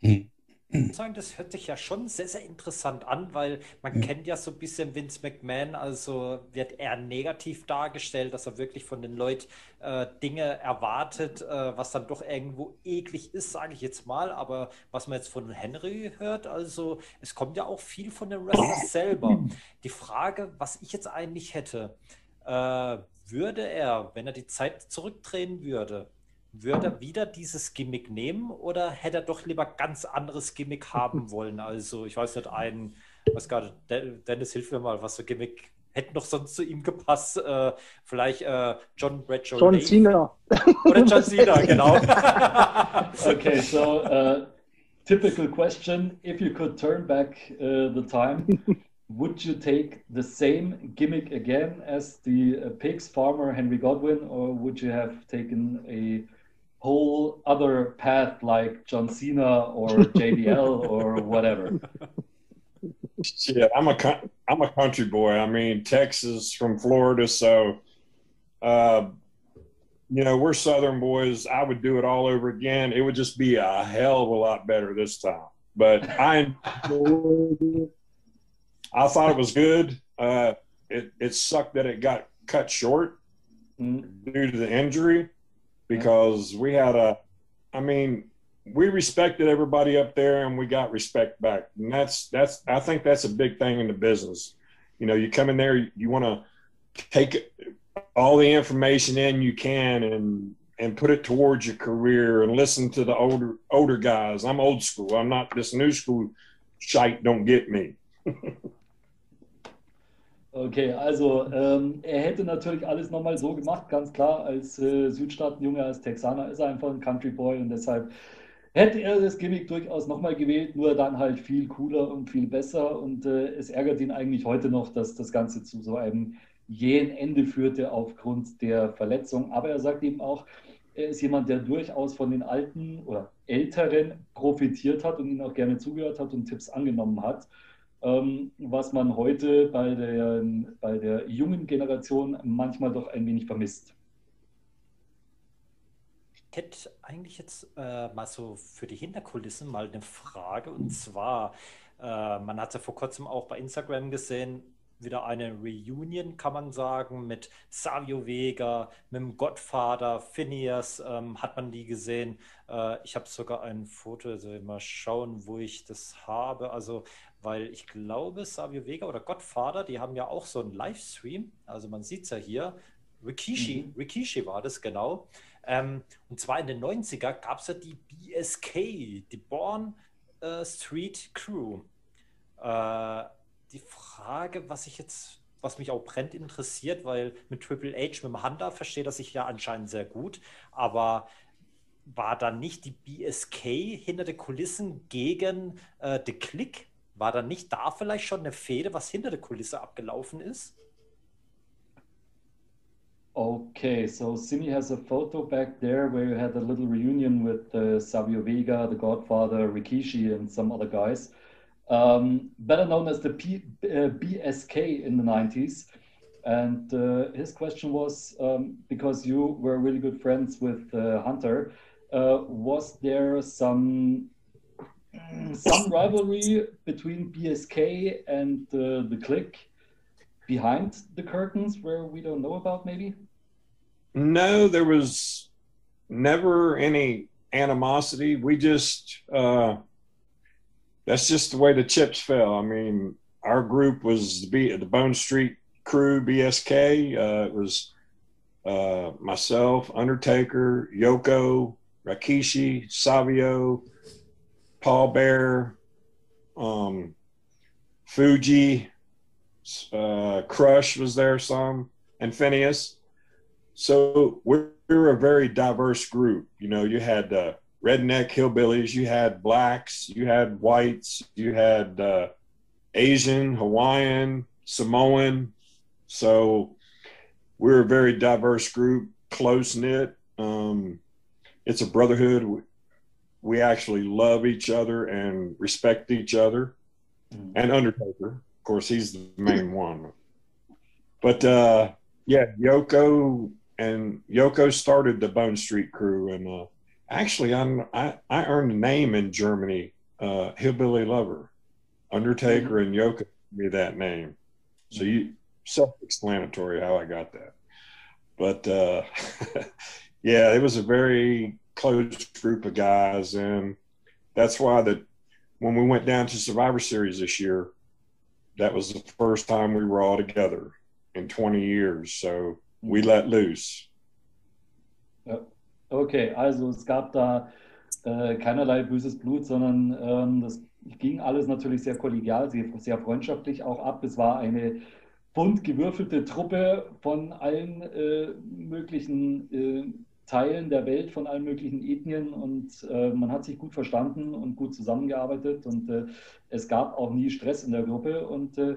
Hm. Ich muss sagen, das hört sich ja schon sehr, sehr interessant an, weil man Ja. kennt ja so ein bisschen Vince McMahon, also wird eher negativ dargestellt, dass er wirklich von den Leuten äh, Dinge erwartet, äh, was dann doch irgendwo eklig ist, sage ich jetzt mal. Aber was man jetzt von Henry hört, also es kommt ja auch viel von den Wrestlers selber. Die Frage, was ich jetzt eigentlich hätte, äh, würde er, wenn er die Zeit zurückdrehen würde, würde er wieder dieses Gimmick nehmen oder hätte er doch lieber ganz anderes Gimmick haben wollen? Also, ich weiß nicht, ein, was gerade, De- Dennis, hilf mir mal, was für Gimmick hätte noch sonst zu ihm gepasst? Äh, vielleicht äh, John Bradshaw John Cena. oder John Cena, genau. Okay, so uh, typical question: If you could turn back uh, the time, would you take the same gimmick again as the uh, pigs farmer Henry Godwin, or would you have taken a whole other path like John Cena or JBL or whatever? Yeah, I'm a I'm a country boy. I mean, Texas from Florida, so uh, you know we're Southern boys. I would do it all over again. It would just be a hell of a lot better this time. But I. I thought it was good. Uh, it it sucked that it got cut short Mm, due to the injury because we had a. I mean, we respected everybody up there and we got respect back. And that's that's i think that's a big thing in the business. You know you come in there you want to take all the information in you can and and put it towards your career and listen to the older older guys. I'm old school. I'm not this new school shite don't get me Okay, also ähm, er hätte natürlich alles nochmal so gemacht, ganz klar. Als äh, Südstaatenjunge, als Texaner ist er einfach ein Country Boy und deshalb hätte er das Gimmick durchaus nochmal gewählt, nur dann halt viel cooler und viel besser. Und äh, es ärgert ihn eigentlich heute noch, dass das Ganze zu so einem jähen Ende führte aufgrund der Verletzung. Aber er sagt eben auch, er ist jemand, der durchaus von den Alten oder Älteren profitiert hat und ihnen auch gerne zugehört hat und Tipps angenommen hat ähm, was man heute bei der, bei der jungen Generation manchmal doch ein wenig vermisst. Ich hätte eigentlich jetzt äh, mal so für die Hinterkulissen mal eine Frage und zwar, äh, man hat ja vor kurzem auch bei Instagram gesehen, wieder eine Reunion, kann man sagen, mit Savio Vega, mit dem Gottvater, Phineas, ähm, hat man die gesehen. Äh, ich habe sogar ein Foto, also mal schauen, wo ich das habe. Also, weil ich glaube, Savio Vega oder Gottvater, die haben ja auch so einen Livestream. Also man sieht es ja hier. Rikishi, Rikishi war das genau. Ähm, und zwar in den 90er gab es ja die BSK, die Born äh, Street Crew. Äh, die Frage, was ich jetzt, was mich auch brennt interessiert, weil mit Triple H, mit dem Hunter versteht er sich ja anscheinend sehr gut, aber war da nicht die BSK hinter den Kulissen gegen äh, The Click? War da nicht da vielleicht schon eine Fehde, was hinter der Kulisse abgelaufen ist? Okay, so Simi has a photo back there where you had a little reunion with uh, Savio Vega, the Godfather, Rikishi, and some other guys. Um, better known as the P, uh, BSK in the 90s. And uh, his question was um, because you were really good friends with uh, Hunter, uh, was there some some rivalry between BSK and uh, the clique behind the curtains where we don't know about maybe? No, there was never any animosity. We just, uh, that's just the way the chips fell. I mean, our group was the, B, the Bone Street crew, BSK. Uh, it was uh, myself, Undertaker, Yoko, Rakishi, Savio, Paul Bear, um, Fuji, uh, Crush was there some, and Phineas. So we're, a very diverse group. You know, you had uh, redneck hillbillies, you had blacks, you had whites, you had uh, Asian, Hawaiian, Samoan. So we're a very diverse group, close knit. Um, it's a brotherhood. We actually love each other and respect each other. Mm-hmm. And Undertaker, of course, he's the main one. But uh, yeah, Yoko and Yoko started the Bone Street Crew, and uh, actually, I'm, I I earned a name in Germany, uh, Hillbilly Lover. Undertaker mm-hmm. and Yoko gave me that name, so you self-explanatory how I got that. But uh, yeah, it was a very close group of guys, and that's why that when we went down to Survivor Series this year, that was the first time we were all together in 20 years. So we let loose. Okay, also es gab da äh, keinerlei böses Blut, sondern ähm, das ging alles natürlich sehr kollegial, sehr, sehr, freundschaftlich auch ab. Es war eine bunt gewürfelte Truppe von allen äh, möglichen äh, Teilen der Welt, von allen möglichen Ethnien und äh, man hat sich gut verstanden und gut zusammengearbeitet und äh, es gab auch nie Stress in der Gruppe und äh,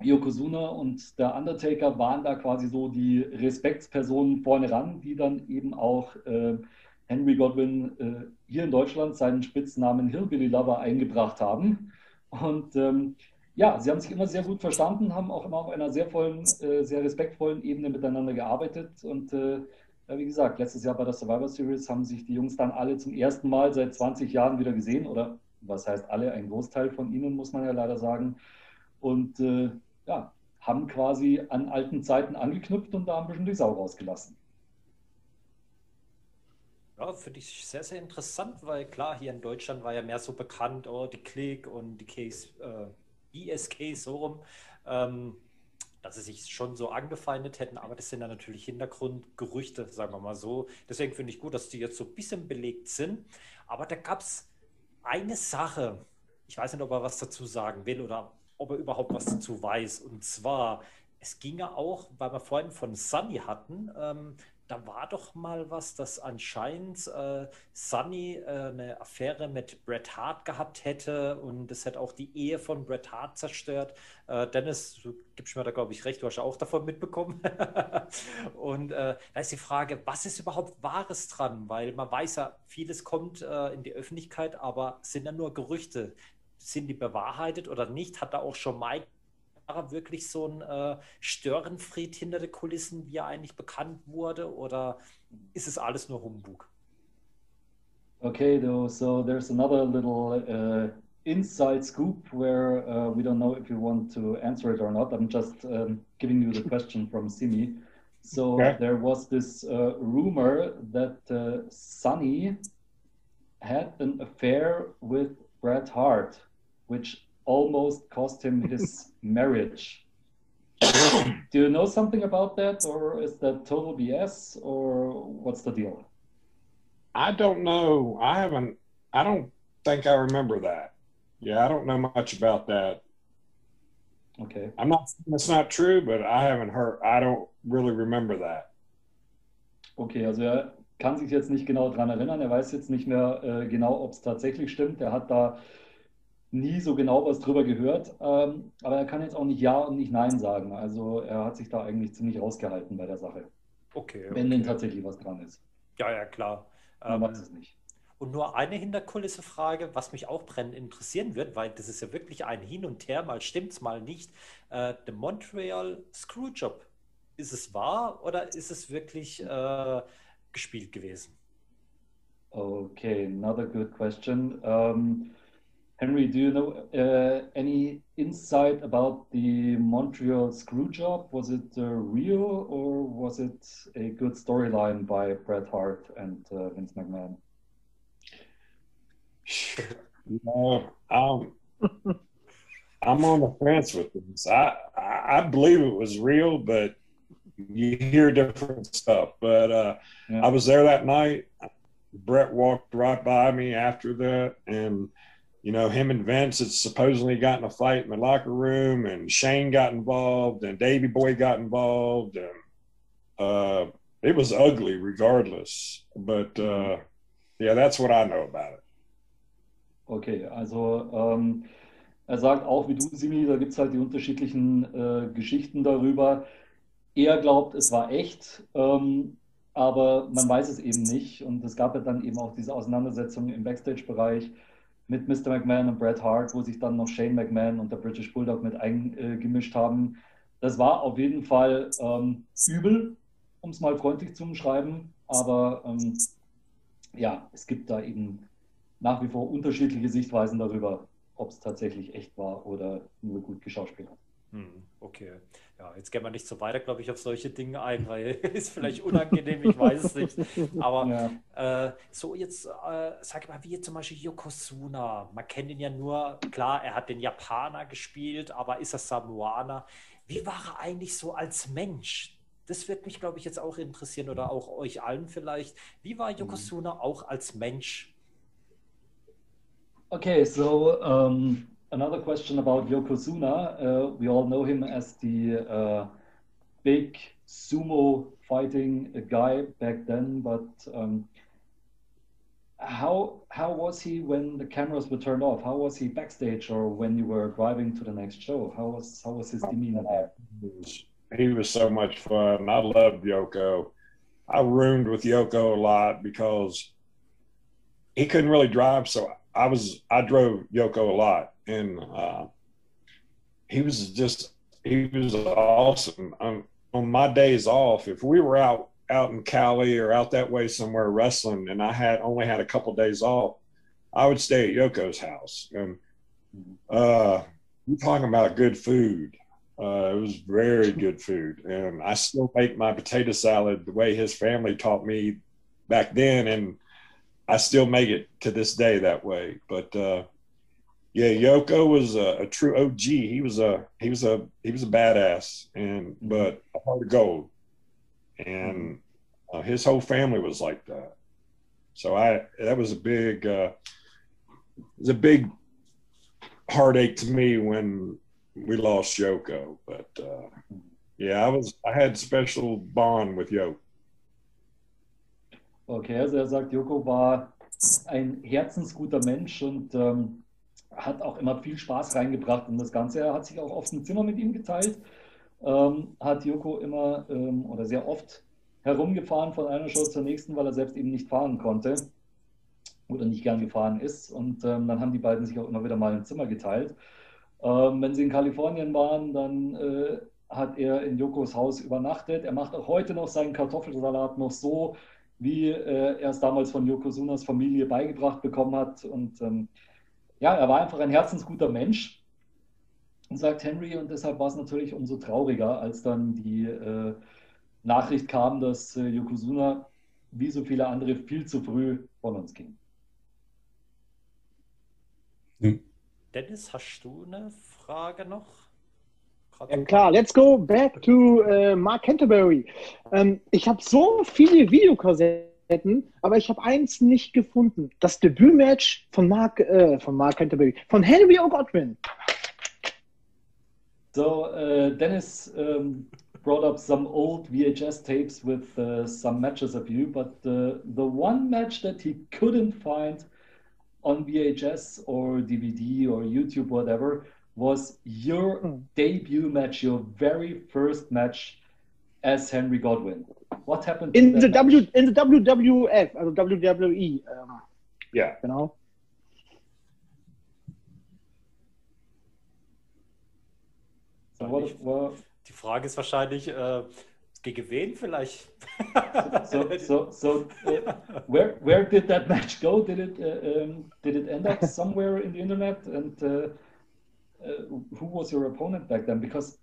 Yokozuna und der Undertaker waren da quasi so die Respektspersonen vorne ran, die dann eben auch äh, Henry Godwin äh, hier in Deutschland seinen Spitznamen Hillbilly Lover eingebracht haben. Und ähm, ja, sie haben sich immer sehr gut verstanden, haben auch immer auf einer sehr vollen, äh, sehr respektvollen Ebene miteinander gearbeitet. Und äh, wie gesagt, letztes Jahr bei der Survivor Series haben sich die Jungs dann alle zum ersten Mal seit 20 Jahren wieder gesehen. Oder was heißt alle? Ein Großteil von ihnen, muss man ja leider sagen. Und äh, ja, haben quasi an alten Zeiten angeknüpft und da ein bisschen die Sau rausgelassen. Ja, finde ich sehr, sehr interessant, weil klar, hier in Deutschland war ja mehr so bekannt, oh, die Click und die Case, äh, ESK so rum, ähm, dass sie sich schon so angefeindet hätten, aber das sind dann natürlich Hintergrundgerüchte, sagen wir mal so. Deswegen finde ich gut, dass die jetzt so ein bisschen belegt sind. Aber da gab es eine Sache, ich weiß nicht, ob er was dazu sagen will oder ob er überhaupt was dazu weiß. Und zwar, es ging ja auch, weil wir vorhin von Sunny hatten, ähm, da war doch mal was, dass anscheinend äh, Sunny äh, eine Affäre mit Bret Hart gehabt hätte und das hätte auch die Ehe von Bret Hart zerstört. Äh, Dennis, du gibst mir da, glaube ich, recht, du hast auch davon mitbekommen. und äh, da ist die Frage, was ist überhaupt Wahres dran? Weil man weiß ja, vieles kommt äh, in die Öffentlichkeit, aber sind ja nur Gerüchte sind die bewahrheitet oder nicht? Hat da auch schon Mike wirklich so ein äh, Störenfried hinter den Kulissen, wie er eigentlich bekannt wurde? Oder ist es alles nur Humbug? Okay, though, so there's another little uh, inside scoop where uh, we don't know if you want to answer it or not. I'm just um, giving you the question from Simi. So okay. there was this uh, rumor that uh, Sunny had an affair with Bret Hart. which almost cost him his marriage. Do you know something about that, or is that total BS, or what's the deal? I don't know. I haven't. I don't think I remember that. Yeah, I don't know much about that. Okay. I'm not saying it's not true, but I haven't heard. I don't really remember that. Okay, also er kann sich jetzt nicht genau daran erinnern. Er weiß jetzt nicht mehr äh, genau, ob es tatsächlich stimmt. Er hat da nie so genau was drüber gehört. Ähm, aber er kann jetzt auch nicht Ja und nicht Nein sagen. Also er hat sich da eigentlich ziemlich rausgehalten bei der Sache. Okay. Wenn okay. denn tatsächlich was dran ist. Ja, ja, klar. Man Ähm, weiß es nicht. Und nur eine Hinterkulisse-Frage, was mich auch brennend interessieren wird, weil das ist ja wirklich ein Hin und Her, mal stimmt's, mal nicht. Äh, der Montreal Screwjob, ist es wahr oder ist es wirklich äh, gespielt gewesen? Okay, another good question. Um, Henry, do you know uh, any insight about the Montreal screw job? Was it uh, real or was it a good storyline by Bret Hart and uh, Vince McMahon? You know, I'm on the fence with this. I, I I believe it was real, but you hear different stuff. But uh, Yeah. I was there that night. Brett walked right by me after that, and you know, him and Vince had supposedly got in a fight in the locker room, and Shane got involved, and Davy Boy got involved, and uh, it was ugly, regardless. But uh, yeah, that's what I know about it. Okay, also ähm, er sagt auch wie du, Simi, da gibt es halt die unterschiedlichen äh, Geschichten darüber. Er glaubt, es war echt, ähm, aber man weiß es eben nicht. Und es gab ja dann eben auch diese Auseinandersetzung im Backstage-Bereich mit Mr. McMahon und Bret Hart, wo sich dann noch Shane McMahon und der British Bulldog mit eingemischt haben. Das war auf jeden Fall ähm, übel, um es mal freundlich zu umschreiben. Aber ähm, ja, es gibt da eben nach wie vor unterschiedliche Sichtweisen darüber, ob es tatsächlich echt war oder nur gut geschauspielert. Hm, okay. Ja, jetzt gehen wir nicht so weiter, glaube ich, auf solche Dinge ein, weil ist vielleicht unangenehm, ich weiß es nicht. Aber Ja. Äh, so jetzt, äh, sag mal, wie zum Beispiel Yokozuna. Man kennt ihn ja nur, klar, er hat den Japaner gespielt, aber ist er Samoaner? Wie war er eigentlich so als Mensch? Das wird mich, glaube ich, jetzt auch interessieren oder auch euch allen vielleicht. Wie war Yokozuna auch als Mensch? Okay, so um, another question about Yokozuna. Uh, we all know him as the uh, big sumo fighting guy back then, but um, how how was he when the cameras were turned off? How was he backstage or when you were driving to the next show? How was how was his demeanor there? He was, so much fun. I loved Yoko. I roomed with Yoko a lot because he couldn't really drive, so I was I drove Yoko a lot, and uh, he was just he was awesome. Um, on my days off, if we were out out in Cali or out that way somewhere wrestling, and I had only had a couple days off, I would stay at Yoko's house, and uh, you're talking about good food. Uh, it was very good food, and I still make my potato salad the way his family taught me back then, and I still make it to this day that way. But uh, yeah, Yoko was a, a true OG. He was a he was a he was a badass, and but a heart of gold, and uh, his whole family was like that. So I that was a big uh, it was a big heartache to me when we lost Yoko. But uh, yeah, I was I had special bond with Yoko. Okay, also er sagt, Joko war ein herzensguter Mensch und ähm, hat auch immer viel Spaß reingebracht in das Ganze. Er hat sich auch oft ein Zimmer mit ihm geteilt, ähm, hat Joko immer ähm, oder sehr oft herumgefahren von einer Show zur nächsten, weil er selbst eben nicht fahren konnte oder nicht gern gefahren ist. Und ähm, dann haben die beiden sich auch immer wieder mal ein Zimmer geteilt. Ähm, wenn sie in Kalifornien waren, dann äh, hat er in Jokos Haus übernachtet. Er macht auch heute noch seinen Kartoffelsalat noch so, wie äh, er es damals von Yokozunas Familie beigebracht bekommen hat. Und ähm, ja, er war einfach ein herzensguter Mensch, sagt Henry. Und deshalb war es natürlich umso trauriger, als dann die äh, Nachricht kam, dass äh, Yokozuna, wie so viele andere, viel zu früh von uns ging. Dennis, hast du eine Frage noch? Ja, klar, let's go back to äh, Mark Canterbury. Ähm, ich habe so viele Videokassetten, aber ich habe eins nicht gefunden. Das Debütmatch von Mark, äh, von Mark Canterbury, von Henry O. Godwin. So uh, Dennis um, brought up some old VHS tapes with uh, some matches of you, but uh, the one match that he couldn't find on VHS or DVD or YouTube, whatever, was your Mm. debut match, your very first match as Henry Godwin. What happened In the that W, match? in the WWF, also WWE. Ähm, Yeah. genau. So what, what, Die Frage ist wahrscheinlich, äh, gegen wen vielleicht? so, so, so uh, where where did that match go? Did it uh, um, did it end up somewhere in the internet? And uh, uh, who was your opponent back then? Because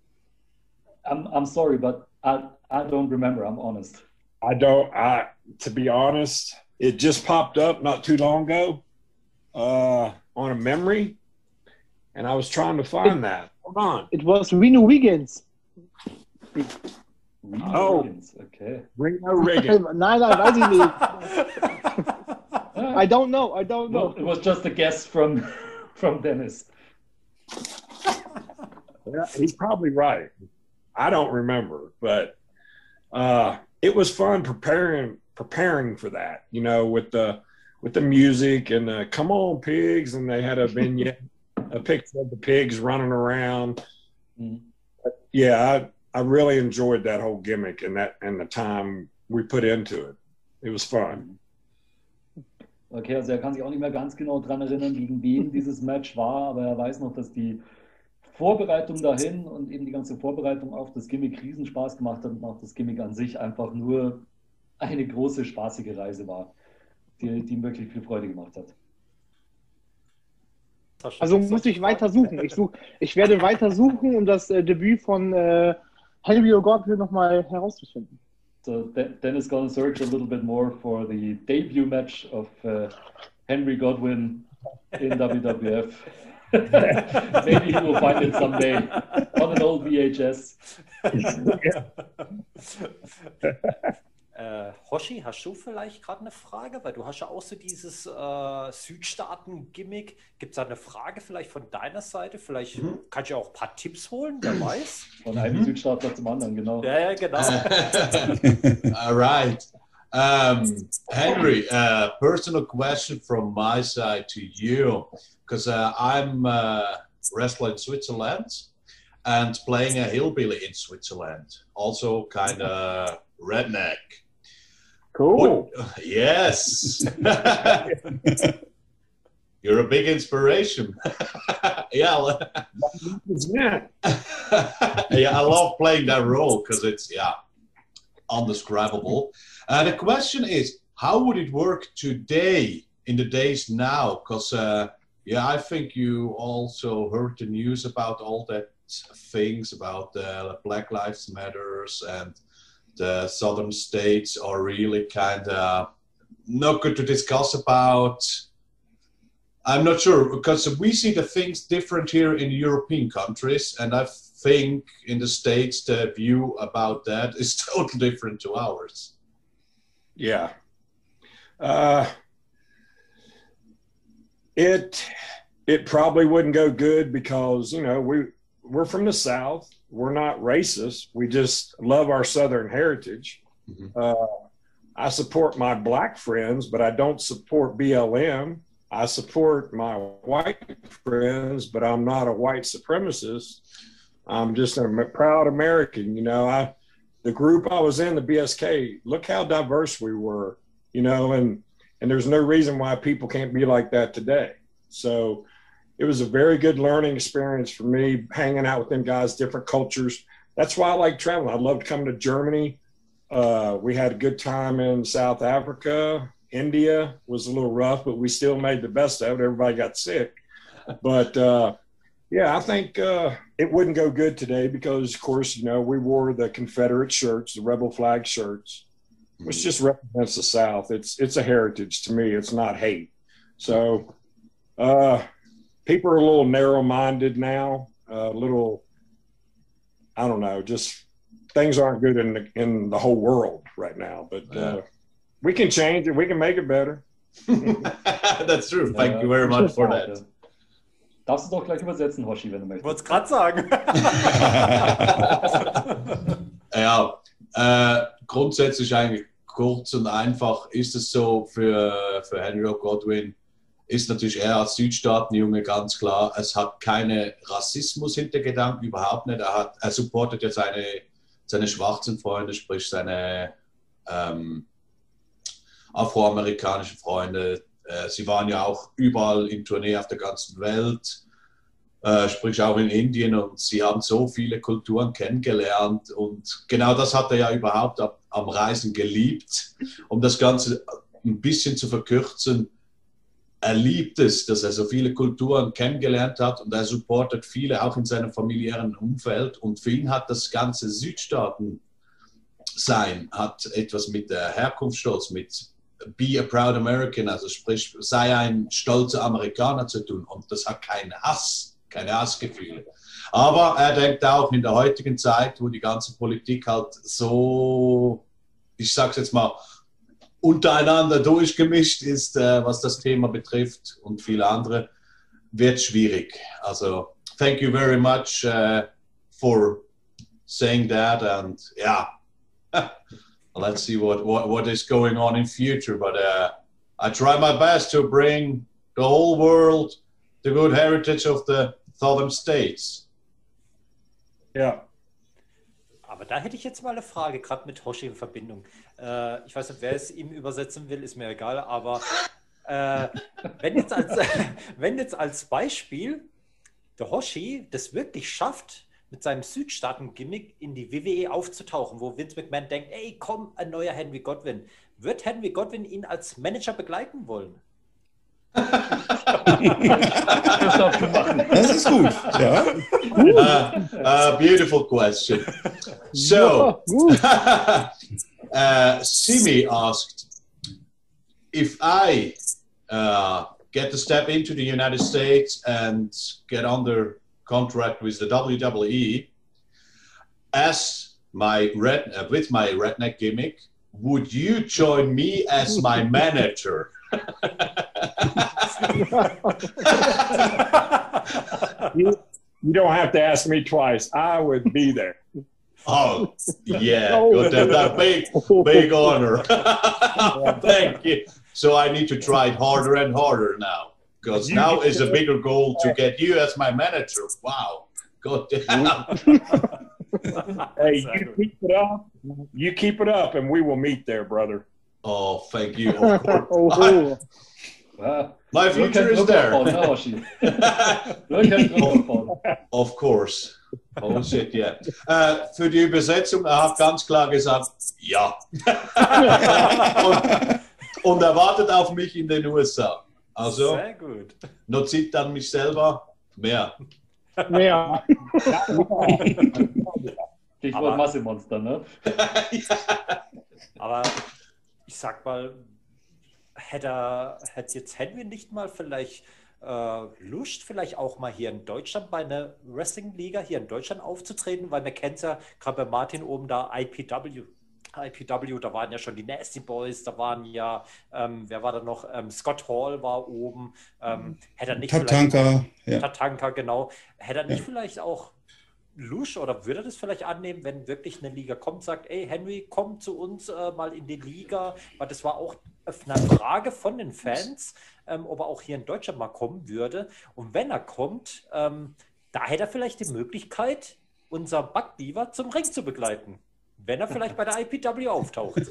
I'm I'm sorry, but I I don't remember. I'm honest. I don't. I to be honest, it just popped up not too long ago uh, on a memory, and I was trying to find that. Hold on, It was Reno Wiggins. Reno Oh. Wiggins, Okay. Reno Reagan. nein, nein, weiß ich nicht. I don't know. I don't Well, know. it was just a guess from from Dennis. Yeah, he's probably right. I don't remember, but uh, it was fun preparing preparing for that. You know, with the with the music and the "Come on, pigs," and they had a vignette, a picture of the pigs running around. Mhm. Yeah, I I really enjoyed that whole gimmick and that and the time we put into it. It was fun. Okay, also er kann sich auch nicht mehr ganz genau dran erinnern, gegen wen dieses Match war, aber er weiß noch, dass die Vorbereitung dahin und eben die ganze Vorbereitung auf das Gimmick riesen Spaß gemacht hat und auch das Gimmick an sich einfach nur eine große, spaßige Reise war, die, die ihm wirklich viel Freude gemacht hat. Also muss ich weiter suchen. Ich, such, ich werde weiter suchen, um das äh, Debüt von äh, Henry O'Godwin nochmal herauszufinden. So De- Dennis gonna search a little bit more for the debut match of uh, Henry Godwin in WWF. Maybe he will find it someday on an old VHS. äh, Hoshi, hast du vielleicht gerade eine Frage? Weil du hast ja auch so dieses äh, Südstaaten-Gimmick. Gibt es da eine Frage vielleicht von deiner Seite? Vielleicht Mhm. kannst du ja auch ein paar Tipps holen, wer weiß. Von einem Südstaatler zum anderen, genau. Ja, ja, genau. All right. Um, Henry, uh, personal question from my side to you, because uh, I'm uh, wrestler in Switzerland and playing a hillbilly in Switzerland, also kind of redneck. Cool. What- yes. You're a big inspiration. yeah. Yeah. yeah, I love playing that role because it's yeah, undescribable. Uh, the question is, how would it work today in the days now? Because uh, yeah, I think you also heard the news about all that things about the Black Lives Matters and the southern states are really kind of not good to discuss about. I'm not sure because we see the things different here in European countries, and I think in the states the view about that is totally different to ours. Yeah. Uh, it it probably wouldn't go good because you know we we're from the south. We're not racist. We just love our southern heritage. Mhm. Uh, I support my black friends, but I don't support BLM. I support my white friends, but I'm not a white supremacist. I'm just a proud American. You know, I the group I was in, the BSK, look how diverse we were, you know, and and there's no reason why people can't be like that today. So it was a very good learning experience for me, hanging out with them guys, different cultures. That's why I like traveling. I loved coming to Germany. Uh, we had a good time in South Africa. India was a little rough, but we still made the best of it. Everybody got sick. But uh, yeah, I think uh, it wouldn't go good today because, of course, you know, we wore the Confederate shirts, the rebel flag shirts, which just represents the South. It's it's a heritage to me. It's not hate. So uh, people are a little narrow-minded now. A little, I don't know, just things aren't good in the, in the whole world right now. But uh, we can change it. We can make it better. That's true. Thank Ja, you very much for ja. that. Darfst du doch gleich übersetzen, Hoshi, wenn du Ich möchtest. wollte es gerade sagen. Ja, äh, grundsätzlich eigentlich kurz und einfach ist es so für, für Henry Godwin. ist natürlich er als Südstaatenjunge ganz klar, es hat keine Rassismus-Hintergedanken, überhaupt nicht. Er, hat, er supportet ja seine, seine schwarzen Freunde, sprich seine ähm, afroamerikanischen Freunde. Äh, sie waren ja auch überall in Tournee auf der ganzen Welt, äh, sprich auch in Indien und sie haben so viele Kulturen kennengelernt und genau das hat er ja überhaupt ab, am Reisen geliebt. Um das Ganze ein bisschen zu verkürzen, er liebt es, dass er so viele Kulturen kennengelernt hat und er supportet viele auch in seinem familiären Umfeld. Und für ihn hat das ganze Südstaaten sein, hat etwas mit der Herkunftsstolz, mit Be a Proud American, also sprich, sei ein stolzer Amerikaner zu tun. Und das hat keinen Hass, keine Hassgefühle. Aber er denkt auch in der heutigen Zeit, wo die ganze Politik halt so, ich sag's jetzt mal, untereinander durchgemischt ist, äh, was das Thema betrifft und viele andere, wird schwierig. Also, thank you very much uh, for saying that and yeah, let's see what, what, what is going on in future. But uh, I try my best to bring the whole world the good heritage of the southern states. Yeah. Aber da hätte ich jetzt mal eine Frage, gerade mit Hoshi in Verbindung. Äh, ich weiß nicht, wer es ihm übersetzen will, ist mir egal, aber äh, wenn, jetzt als, wenn jetzt als Beispiel der Hoshi das wirklich schafft, mit seinem Südstaaten-Gimmick in die WWE aufzutauchen, wo Vince McMahon denkt, ey, komm, ein neuer Henry Godwin. Wird Henry Godwin ihn als Manager begleiten wollen? Das ist gut. Ja. Uh, uh, beautiful question. So, uh, Simi asked if I uh, get to step into the United States and get under contract with the WWE as my red uh, with my redneck gimmick, would you join me as my manager? You, you don't have to ask me twice. I would be there. Oh, yeah, good. That, that big, big honor. Thank you. So I need to try harder and harder now because now is a bigger goal to get you as my manager. Wow. God damn. Hey, you keep it up. You keep it up, and we will meet there, brother. Oh, thank you. Of course. My future is there. ne, Hoshi? Wir können Druck aufbauen. Of course. Oh shit, yeah. Äh, für die Übersetzung, er hat ganz klar gesagt, ja. und, und er wartet auf mich in den USA. Also, Sehr gut. nutzt dann mich selber mehr. mehr. Stichwort Massemonster, ne? Aber ich sag mal, hätte, hätte jetzt Henry nicht mal vielleicht äh, Lust, vielleicht auch mal hier in Deutschland bei einer Wrestling-Liga hier in Deutschland aufzutreten, weil man kennt ja gerade bei Martin oben da IPW. IPW, da waren ja schon die Nasty Boys, da waren ja, ähm, wer war da noch? Ähm, Scott Hall war oben. Ähm, hätte er nicht vielleicht- Tatanka. Ja. Tatanka, genau. Hätte er nicht vielleicht auch Lusch oder würde er das vielleicht annehmen, wenn wirklich eine Liga kommt, sagt, ey Henry, komm zu uns äh, mal in die Liga, weil das war auch eine Frage von den Fans, ähm, ob er auch hier in Deutschland mal kommen würde. Und wenn er kommt, ähm, da hätte er vielleicht die Möglichkeit, unser Backbeaver zum Ring zu begleiten, wenn er vielleicht bei der IPW auftaucht.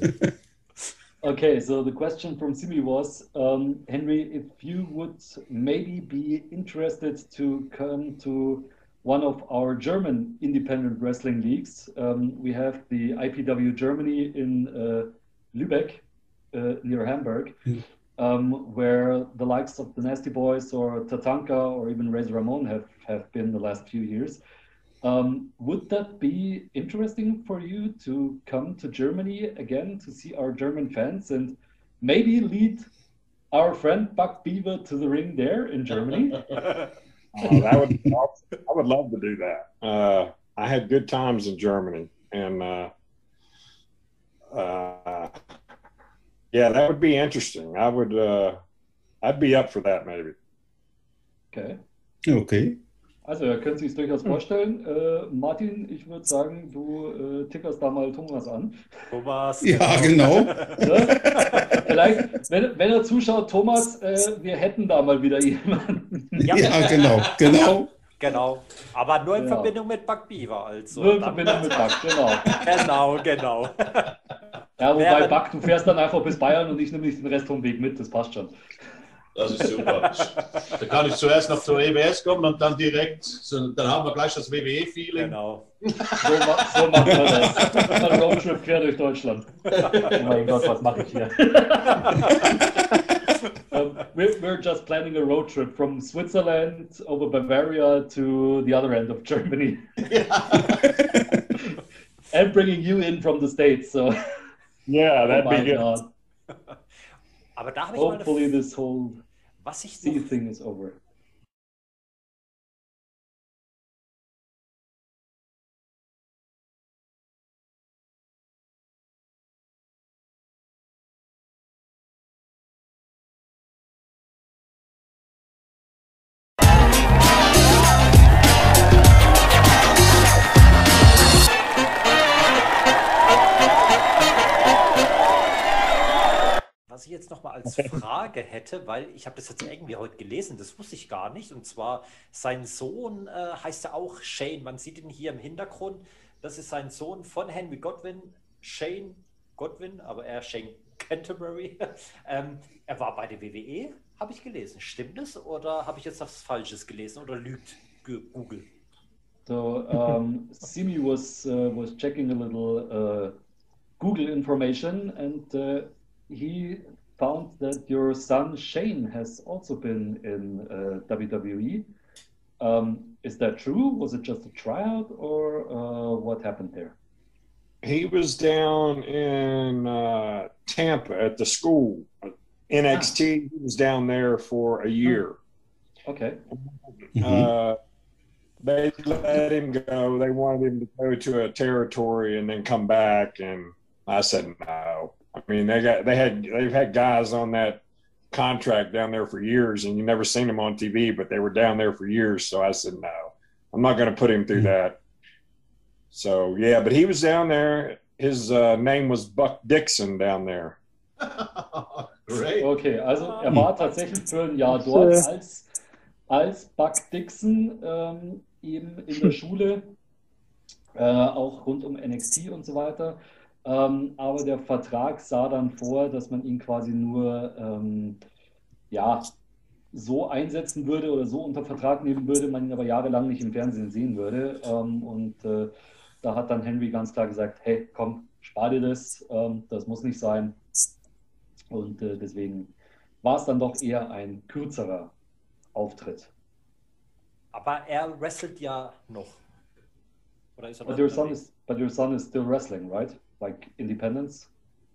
Okay, so the question from Simi was, um, Henry, if you would maybe be interested to come to one of our German independent wrestling leagues, um, we have the IPW Germany in uh, Lübeck, near Hamburg, Mm. um, where the likes of the Nasty Boys or Tatanka or even Razor Ramon have, have been the last few years. Um, would that be interesting for you to come to Germany again to see our German fans and maybe lead our friend Buck Beaver to the ring there in Germany? Oh, that would awesome. I would love to do that. Uh, I had good times in Germany, and uh, uh, yeah, that would be interesting. I would, uh, I'd be up for that maybe. Okay. Okay. Also, ihr könnt sich es durchaus Hm. vorstellen. Äh, Martin, ich würde sagen, du äh, tickerst da mal Thomas an. Thomas. Ja, genau. Ne? Vielleicht, wenn, wenn er zuschaut, Thomas, äh, wir hätten da mal wieder jemanden. Ja, Ja, genau, genau. genau. Aber nur in Ja. Verbindung mit Buck Beaver. Also. Nur in Verbindung mit Buck, genau. Genau, genau. Ja, wobei, Buck, du fährst dann einfach bis Bayern und ich nehme nicht den Rest vom Weg mit, das passt schon. Das ist super. Da kann ich zuerst noch zur EWS kommen und dann direkt, dann haben wir gleich das WWE-Feeling. Genau. So, so machen wir das. Dann Roadtrip quer durch Deutschland. Oh mein Gott, was mache ich hier? um, we're, we're just planning a road trip from Switzerland over Bavaria to the other end of Germany. and bringing you in from the States. So, Yeah, oh that'd be good. God. Aber da habe ich mal Hopefully, this whole was ich sea noch, thing is over. Jetzt noch mal als Frage hätte, weil ich habe das jetzt irgendwie heute gelesen, das wusste ich gar nicht. Und zwar sein Sohn äh, heißt ja auch Shane. Man sieht ihn hier im Hintergrund. Das ist sein Sohn von Henry Godwin, Shane Godwin, aber er Shane Canterbury. ähm, er war bei der WWE, habe ich gelesen. Stimmt es oder habe ich jetzt was Falsches gelesen oder lügt Google? So um, Simi was uh, was checking a little uh, Google information, and uh, he found that your son Shane has also been in uh, WWE. Um, is that true? Was it just a tryout, or uh, what happened there? He was down in uh, Tampa at the school. NXT, he was down there for a year. Okay. Mhm. Uh, they let him go. They wanted him to go to a territory and then come back, and I said no. I mean, they got they had they've had guys on that contract down there for years, and you never seen them on TV, but they were down there for years. So I said no. I'm not going to put him through that. So yeah, but he was down there. His uh, name was Buck Dixon down there. Great. Okay, also er war tatsächlich für ein Jahr dort als, als Buck Dixon ähm, eben in der Schule, äh, auch rund um NXT und so weiter. Ähm, aber der Vertrag sah dann vor, dass man ihn quasi nur ähm, ja, so einsetzen würde oder so unter Vertrag nehmen würde, man ihn aber jahrelang nicht im Fernsehen sehen würde. Ähm, und äh, da hat dann Henry ganz klar gesagt, hey, komm, spar dir das, ähm, das muss nicht sein. Und äh, deswegen war es dann doch eher ein kürzerer Auftritt. Aber er wrestelt ja noch. Oder ist er But your son is, but your son is still wrestling, right? Like independence?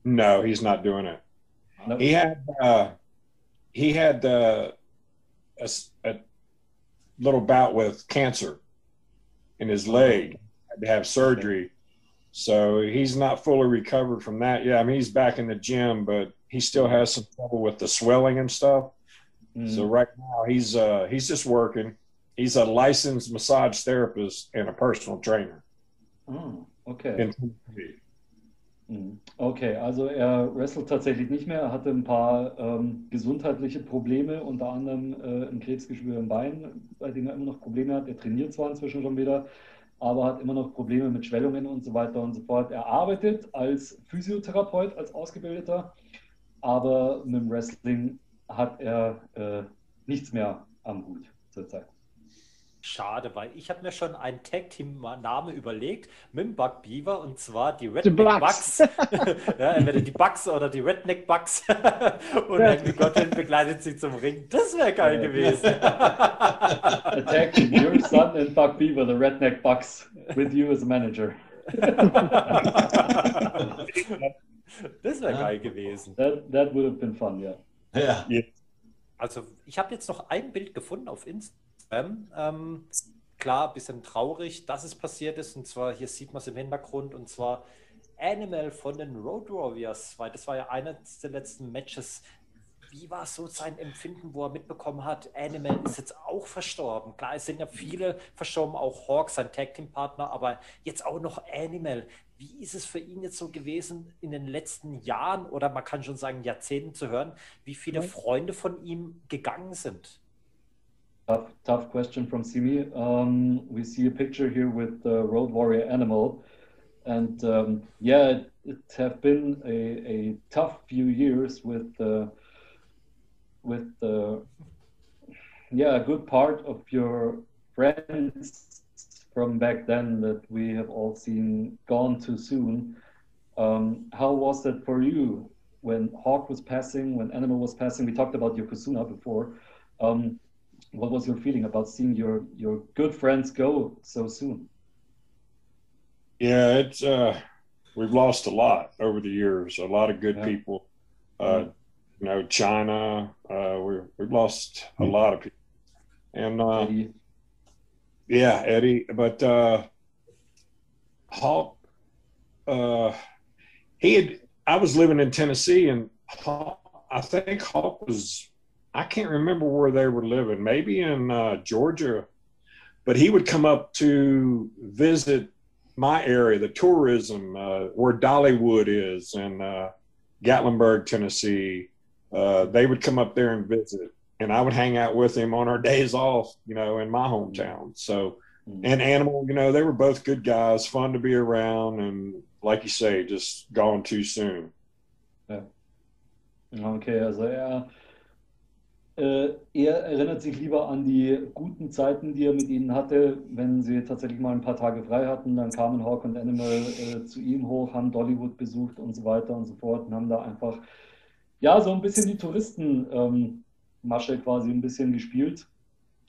No, he's not doing it. No? He had uh, he had uh, a, a little bout with cancer in his leg. Had to have surgery, so he's not fully recovered from that. Yeah, I mean he's back in the gym, but he still has some trouble with the swelling and stuff. Mhm. So right now he's uh, he's just working. He's a licensed massage therapist and a personal trainer. Ah, okay. in. Okay, also er wrestelt tatsächlich nicht mehr. Er hatte ein paar ähm, gesundheitliche Probleme, unter anderem äh, ein Krebsgeschwür im Bein, bei dem er immer noch Probleme hat. Er trainiert zwar inzwischen schon wieder, aber hat immer noch Probleme mit Schwellungen und so weiter und so fort. Er arbeitet als Physiotherapeut, als Ausgebildeter, aber mit dem Wrestling hat er äh, nichts mehr am Hut zurzeit. Schade, weil ich habe mir schon einen Tag-Team-Name überlegt mit dem Buck Beaver und zwar die Redneck Bucks. Bucks. ja, entweder die Bucks oder die Redneck Bucks. und Henry Godwin begleitet sie zum Ring. Das wäre geil gewesen. Attacking your son and Buck Beaver, the Redneck Bucks, with you as a manager. das wäre geil gewesen. That, that would have been fun, yeah. Ja. Also, ich habe jetzt noch ein Bild gefunden auf Instagram. Ähm, klar, ein bisschen traurig, dass es passiert ist. Und zwar, hier sieht man es im Hintergrund, und zwar Animal von den Road Warriors, weil das war ja eines der letzten Matches. wie war so sein Empfinden, wo er mitbekommen hat, Animal ist jetzt auch verstorben? Klar, es sind ja viele verstorben, auch Hawk, sein Tag-Team-Partner, aber jetzt auch noch Animal. Wie ist es für ihn jetzt so gewesen in den letzten Jahren oder man kann schon sagen Jahrzehnten zu hören, wie viele Freunde von ihm gegangen sind? Tough, tough question from Simi. Um, we see a picture here with the Road Warrior Animal. And um, yeah, it, it have been a, a tough few years with uh, with uh, yeah a good part of your friends from back then that we have all seen gone too soon. Um, how was that for you when Hawk was passing, when Animal was passing? We talked about Yokozuna before. Um, what was your feeling about seeing your your good friends go so soon? Yeah, it's uh, we've lost a lot over the years. A lot of good Yeah. people. Uh, you know, China. Uh, we we've lost a lot of people, and uh, Eddie? yeah, Eddie. But uh, Hawk, uh, he had. I was living in Tennessee, and Hawk, I think Hawk was. I can't remember where they were living. Maybe in uh, Georgia, but he would come up to visit my area, the tourism uh, where Dollywood is, and uh, Gatlinburg, Tennessee. Uh, they would come up there and visit, and I would hang out with him on our days off, you know, in my hometown. So Mm. and Animal, you know, they were both good guys, fun to be around, and like you say, just gone too soon. Yeah. Okay, also äh, er erinnert sich lieber an die guten Zeiten, die er mit ihnen hatte. Wenn sie tatsächlich mal ein paar Tage frei hatten, dann kamen Hawk und Animal äh, zu ihm hoch, haben Dollywood besucht und so weiter und so fort und haben da einfach, ja, so ein bisschen die Touristenmasche ähm, quasi ein bisschen gespielt.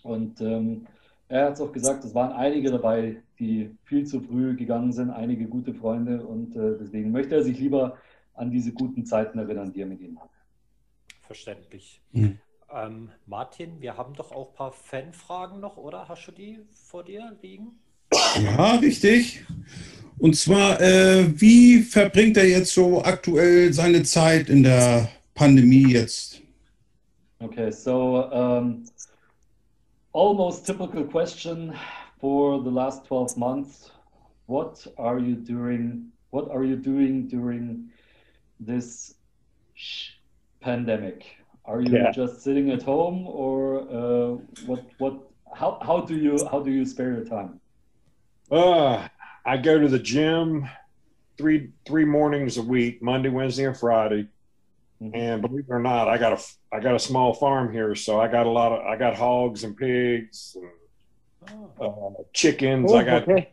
Und ähm, er hat es auch gesagt, es waren einige dabei, die viel zu früh gegangen sind, einige gute Freunde und äh, deswegen möchte er sich lieber an diese guten Zeiten erinnern, die er mit ihnen hatte. Verständlich. Mhm. Ähm, Martin, wir haben doch auch ein paar Fanfragen noch, oder? Hast du die vor dir liegen? Ja, richtig. Und zwar, äh, wie verbringt er jetzt so aktuell seine Zeit in der Pandemie jetzt? Okay, so um, almost typical question for the last 12 months. What are you doing? What are you doing during this pandemic? Are you Yeah. just sitting at home, or uh, what? What? How, how do you how do you spare your time? Uh, I go to the gym three three mornings a week, Monday, Wednesday, and Friday. Mhm. And believe it or not, I got a I got a small farm here, so I got a lot of I got hogs and pigs and Ah, uh, chickens. Oh, I got okay.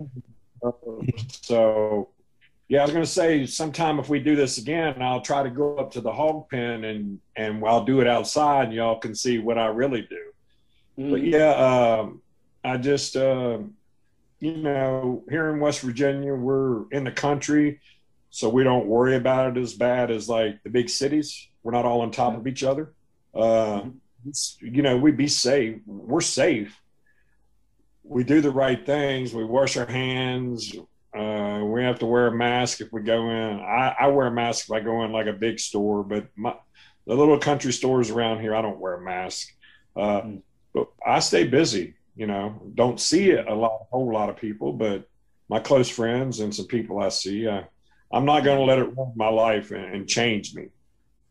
so yeah. I was going to say sometime if we do this again, I'll try to go up to the hog pen and and I'll do it outside, and y'all can see what I really do. But Mhm. yeah, um, I just, um, you know, here in West Virginia, we're in the country, so we don't worry about it as bad as like the big cities. We're not all on top of each other. Uh, it's, you know, we be safe. We're safe. We do the right things. We wash our hands. We have to wear a mask if we go in. I, I wear a mask if I go in like a big store, but my, the little country stores around here, I don't wear a mask. Uh, Mm. but I stay busy. You know, don't see a lot, a whole lot of people, but my close friends and some people I see, I, I'm not going to let it run my life and, and change me.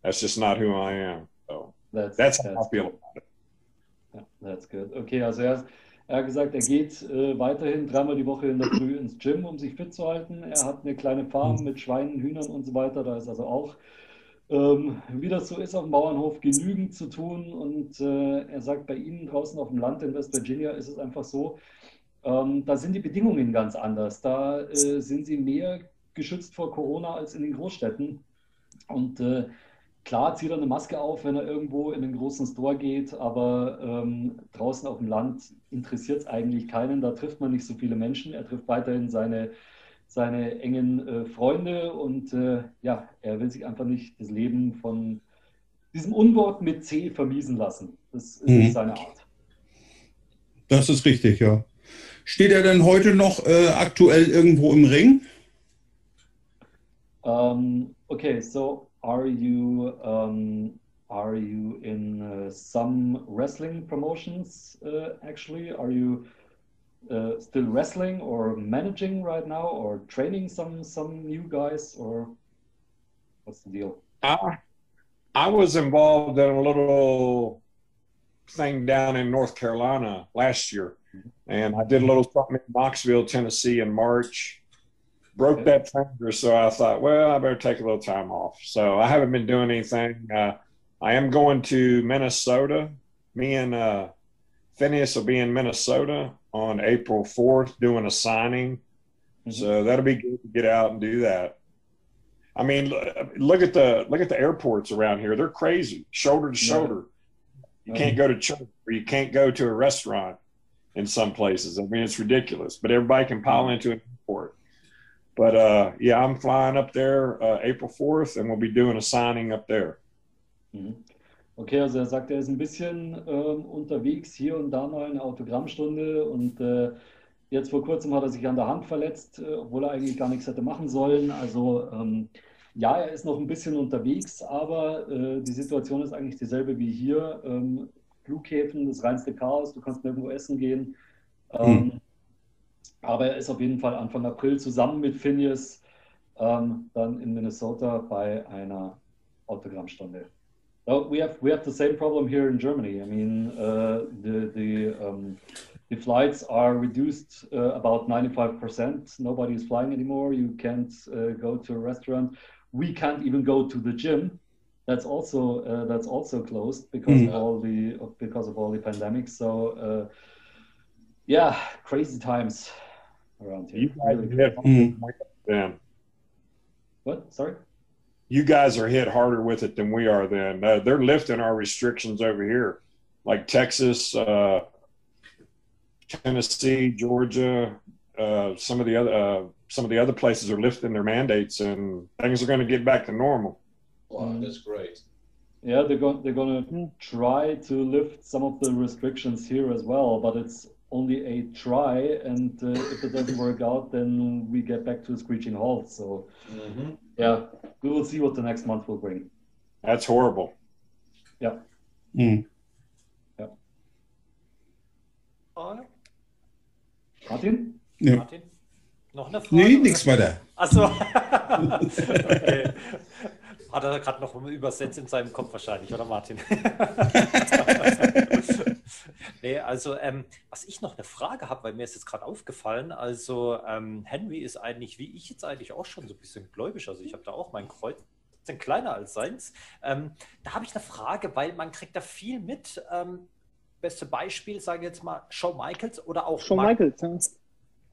That's just not who I am. So That's that's how I feel good. about it. That's good. Okay, also er hat gesagt, er geht äh, weiterhin dreimal die Woche in der Früh ins Gym, um sich fit zu halten. Er hat eine kleine Farm mit Schweinen, Hühnern und so weiter. Da ist also auch, ähm, wie das so ist auf dem Bauernhof, genügend zu tun. Und äh, er sagt, bei Ihnen draußen auf dem Land in West Virginia ist es einfach so, ähm, da sind die Bedingungen ganz anders. Da äh, sind sie mehr geschützt vor Corona als in den Großstädten. Und äh, Klar zieht er eine Maske auf, wenn er irgendwo in einen großen Store geht, aber ähm, draußen auf dem Land interessiert es eigentlich keinen. Da trifft man nicht so viele Menschen. Er trifft weiterhin seine, seine engen äh, Freunde und äh, ja, er will sich einfach nicht das Leben von diesem Unwort mit C vermiesen lassen. Das ist Mhm. seine Art. Das ist richtig, ja. Steht er denn heute noch äh, aktuell irgendwo im Ring? Um, okay, so are you um, are you in uh, some wrestling promotions uh, actually? Are you uh, still wrestling or managing right now or training some some new guys or what's the deal? I, I was involved in a little thing down in North Carolina last year, and I did a little something in Knoxville, Tennessee in March. Broke Okay. that finger, so I thought, well, I better take a little time off. So I haven't been doing anything. Uh, I am going to Minnesota. Me and uh, Phineas will be in Minnesota on April 4th doing a signing. Mhm. So that'll be good to get out and do that. I mean, look at the look at the airports around here. They're crazy, shoulder to shoulder. You can't go to church or you can't go to a restaurant in some places. I mean, it's ridiculous. But everybody can pile into an airport. But uh, yeah, I'm flying up there uh, April 4th, and we'll be doing a signing up there. Mhm. Okay, also er sagt, er ist ein bisschen ähm, unterwegs, hier und da mal eine Autogrammstunde und äh, jetzt vor kurzem hat er sich an der Hand verletzt, äh, obwohl er eigentlich gar nichts hätte machen sollen. Also ähm, ja, er ist noch ein bisschen unterwegs, aber äh, die Situation ist eigentlich dieselbe wie hier. Ähm, Flughäfen, das reinste Chaos, du kannst nirgendwo essen gehen. Ähm, Aber er ist auf jeden Fall Anfang April zusammen mit Phineas ähm, dann in Minnesota bei einer Autogrammstunde. Oh, we have we have the same problem here in Germany. I mean, uh, the the um, the flights are reduced uh, about 95%. Nobody is flying anymore. You can't uh, go to a restaurant. We can't even go to the gym. That's also uh, that's also closed because Mm. of all the because of all the pandemic. So uh, yeah, crazy times around here. You guys Really are hit Mm. then. What? Sorry. You guys are hit harder with it than we are. Then uh, they're lifting our restrictions over here, like Texas, uh, Tennessee, Georgia. Uh, some of the other uh, some of the other places are lifting their mandates, and things are going to get back to normal. Wow, that's great. Yeah, they're going they're going to Mm. try to lift some of the restrictions here as well, but it's only a try, and uh, if it doesn't work out, then we get back to a screeching halt. So Mhm. yeah, we will see what the next month will bring. That's horrible. Mm. Frage? Martin? Ja. Martin? Noch eine Frage? Nee, nichts weiter. Achso. okay. Hat er gerade noch übersetzt in seinem Kopf wahrscheinlich, oder Martin? nee, also ähm, was ich noch eine Frage habe, weil mir ist jetzt gerade aufgefallen, also ähm, Henry ist eigentlich, wie ich jetzt eigentlich auch schon so ein bisschen gläubig, also ich habe da auch mein Kreuz, bisschen kleiner als seins. Ähm, da habe ich eine Frage, weil man kriegt da viel mit. Ähm, beste Beispiel, sage ich jetzt mal, Shawn Michaels oder auch Shawn Mark- Michaels, ja.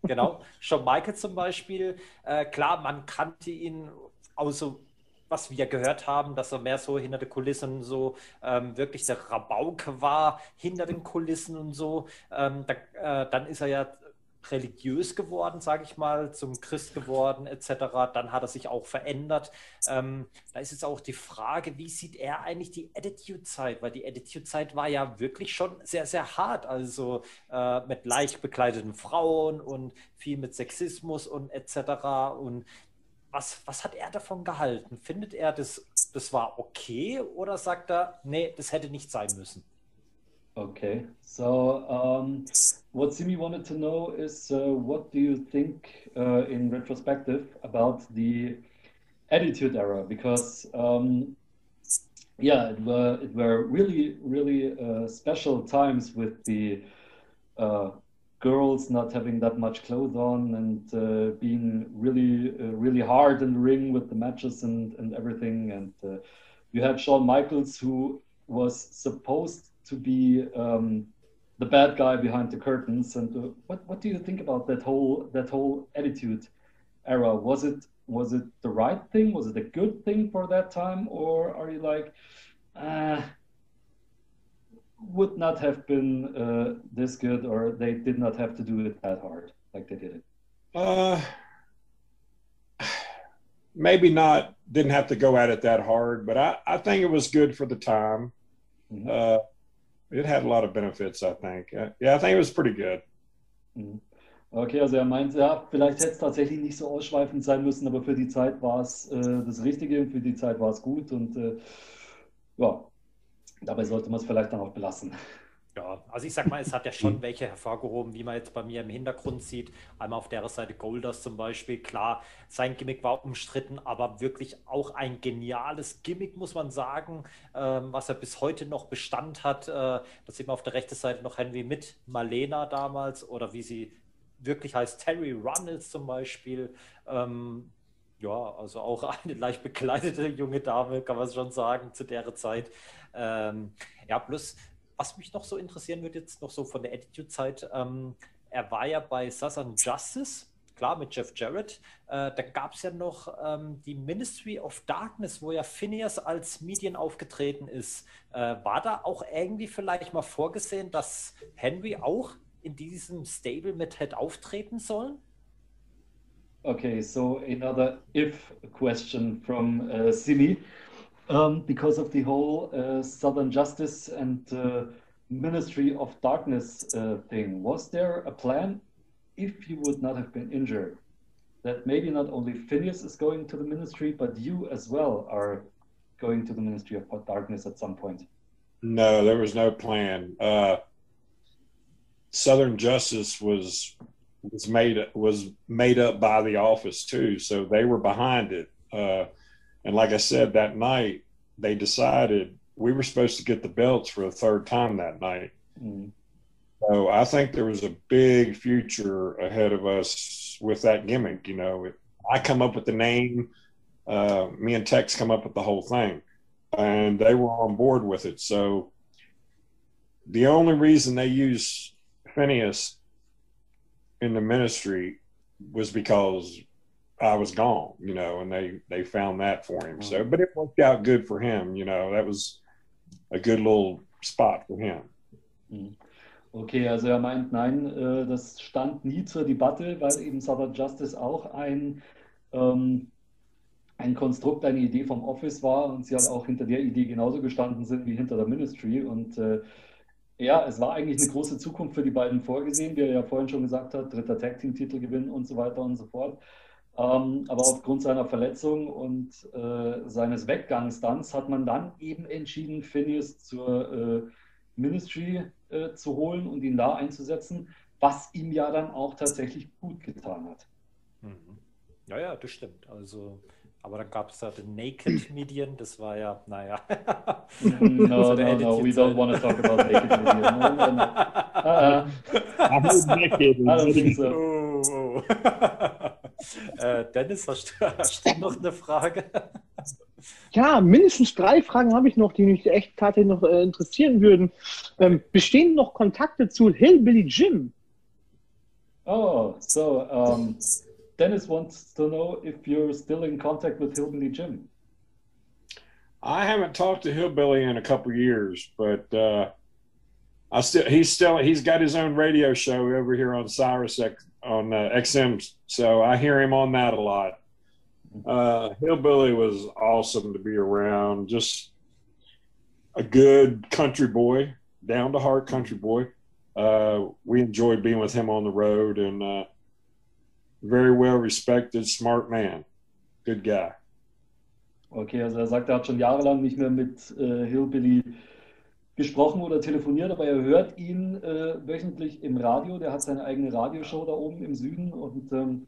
Genau, Shawn Michaels zum Beispiel. Äh, klar, man kannte ihn aus so, was wir gehört haben, dass er mehr so hinter den Kulissen so ähm, wirklich der Rabauke war, hinter den Kulissen und so. Ähm, da, äh, dann ist er ja religiös geworden, sage ich mal, zum Christ geworden etc. Dann hat er sich auch verändert. Ähm, da ist jetzt auch die Frage, wie sieht er eigentlich die Attitude-Zeit? Weil die Attitude-Zeit war ja wirklich schon sehr, sehr hart. Also äh, mit leicht bekleideten Frauen und viel mit Sexismus und etc. Und was, was hat er davon gehalten? Findet er, das, das war okay oder sagt er, nee, das hätte nicht sein müssen? Okay, so um, what Simi wanted to know is uh, what do you think uh, in retrospective about the attitude era? Because um, yeah, it were it were really really uh, special times with the uh, girls not having that much clothes on and uh, being really uh, really hard in the ring with the matches and and everything. And uh, you had Shawn Michaels who was supposed to be um, the bad guy behind the curtains. And uh, what what do you think about that whole that whole attitude era? Was it was it the right thing? Was it a good thing for that time, or are you like, uh, would not have been uh, this good, or they did not have to do it that hard like they did it? Uh, maybe not. Didn't have to go at it that hard, but I, I think it was good for the time. Mhm. Uh, it had a lot of benefits. I think. Uh, yeah, I think it was pretty good. Mhm. Okay, also er meint, ja, vielleicht hätte es tatsächlich nicht so ausschweifend sein müssen, aber für die Zeit war es äh, das Richtige und für die Zeit war es gut und äh, ja, dabei sollte man es vielleicht dann auch belassen. Ja, also ich sag mal, es hat ja schon welche hervorgehoben, wie man jetzt bei mir im Hintergrund sieht. Einmal auf der Seite Golders zum Beispiel. Klar, sein Gimmick war umstritten, aber wirklich auch ein geniales Gimmick, muss man sagen, ähm, was er bis heute noch Bestand hat. Äh, da sieht man auf der rechten Seite noch Henry mit Malena damals oder wie sie wirklich heißt, Terry Runnels zum Beispiel. Ähm, ja, also auch eine leicht bekleidete junge Dame, kann man schon sagen, zu der Zeit. Ähm, ja, plus was mich noch so interessieren würde, jetzt noch so von der Attitude-Zeit, ähm, er war ja bei Southern Justice, klar, mit Jeff Jarrett. Äh, da gab es ja noch ähm, die Ministry of Darkness, wo ja Phineas als Medien aufgetreten ist. Äh, war da auch irgendwie vielleicht mal vorgesehen, dass Henry auch in diesem Stable mit hätte auftreten sollen? Okay, so another if question from uh, Simi. Um, because of the whole uh, Southern Justice and uh, Ministry of Darkness uh, thing. Was there a plan, if you would not have been injured, that maybe not only Phineas is going to the ministry, but you as well are going to the Ministry of Darkness at some point? No, there was no plan. Uh, Southern Justice was was made was made up by the office too, so they were behind it. Uh, and like I said, that night they decided we were supposed to get the belts for a third time that night. Mm. So I think there was a big future ahead of us with that gimmick. You know, I come up with the name, uh, me and Tex come up with the whole thing, and they were on board with it. So the only reason they use Phineas in the ministry was because I was gone, you know, and they they found that for him. So, but it worked out good for him, you know. That was a good little spot for him. Mhm. Okay, also er meint, nein, äh, das stand nie zur Debatte, weil eben Southern Justice auch ein, ähm, ein Konstrukt, eine Idee vom Office war und sie halt auch hinter der Idee genauso gestanden sind wie hinter der Ministry. Und äh, ja, es war eigentlich eine große Zukunft für die beiden vorgesehen, wie er ja vorhin schon gesagt hat, dritter Tag Team Titel gewinnen und so weiter und so fort. Ähm, aber aufgrund seiner Verletzung und äh, seines Weggangs dann hat man dann eben entschieden, Phineas zur äh, Ministry äh, zu holen und ihn da einzusetzen, was ihm ja dann auch tatsächlich gut getan hat. Mhm. Ja, ja, das stimmt. Also, aber dann gab es da den Naked Median, das war ja, naja. no, no, no, we don't want to talk about Naked Median. No, no, no. Uh, uh. I don't think so. Oh, oh. Äh, Dennis, hast du, hast du noch eine Frage? Ja, mindestens drei Fragen habe ich noch, die mich echt tatsächlich noch äh, interessieren würden. Ähm, bestehen noch Kontakte zu Hillbilly Jim? Oh, so um, Dennis wants to know if you're still in contact with Hillbilly Jim. I haven't talked to Hillbilly in a couple years, but uh, I still he's still he's got his own radio show over here on Cyrus X, on uh, XM, so I hear him on that a lot. Uh, Hillbilly was awesome to be around. Just a good country boy, down to heart country boy. Uh, we enjoyed being with him on the road and uh, very well respected, smart man, good guy. Okay, also er sagt, er hat schon jahrelang nicht mehr mit äh, Hillbilly gesprochen oder telefoniert, aber er hört ihn äh, wöchentlich im Radio. Der hat seine eigene Radioshow da oben im Süden und ähm,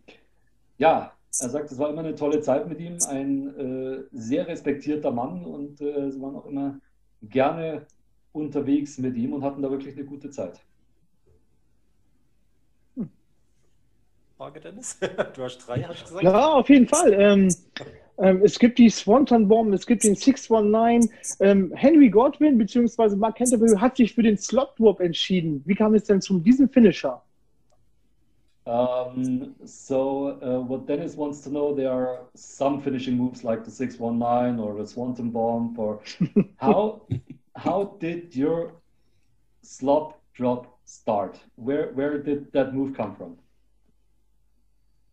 ja, er sagt, es war immer eine tolle Zeit mit ihm, ein äh, sehr respektierter Mann und äh, sie waren auch immer gerne unterwegs mit ihm und hatten da wirklich eine gute Zeit. Frage, Dennis? Du hast drei, hast du gesagt? Ja, auf jeden Fall. Ähm, ähm, es gibt die Swanton Bomb, es gibt den 619. Ähm, Henry Godwin bzw. Mark Canterbury hat sich für den Slot Drop entschieden. Wie kam es denn zu diesem Finisher? Um, so, uh, what Dennis wants to know, there are some finishing moves like the 619 or the Swanton Bomb. Or how how did your slot drop start? Where where did that move come from?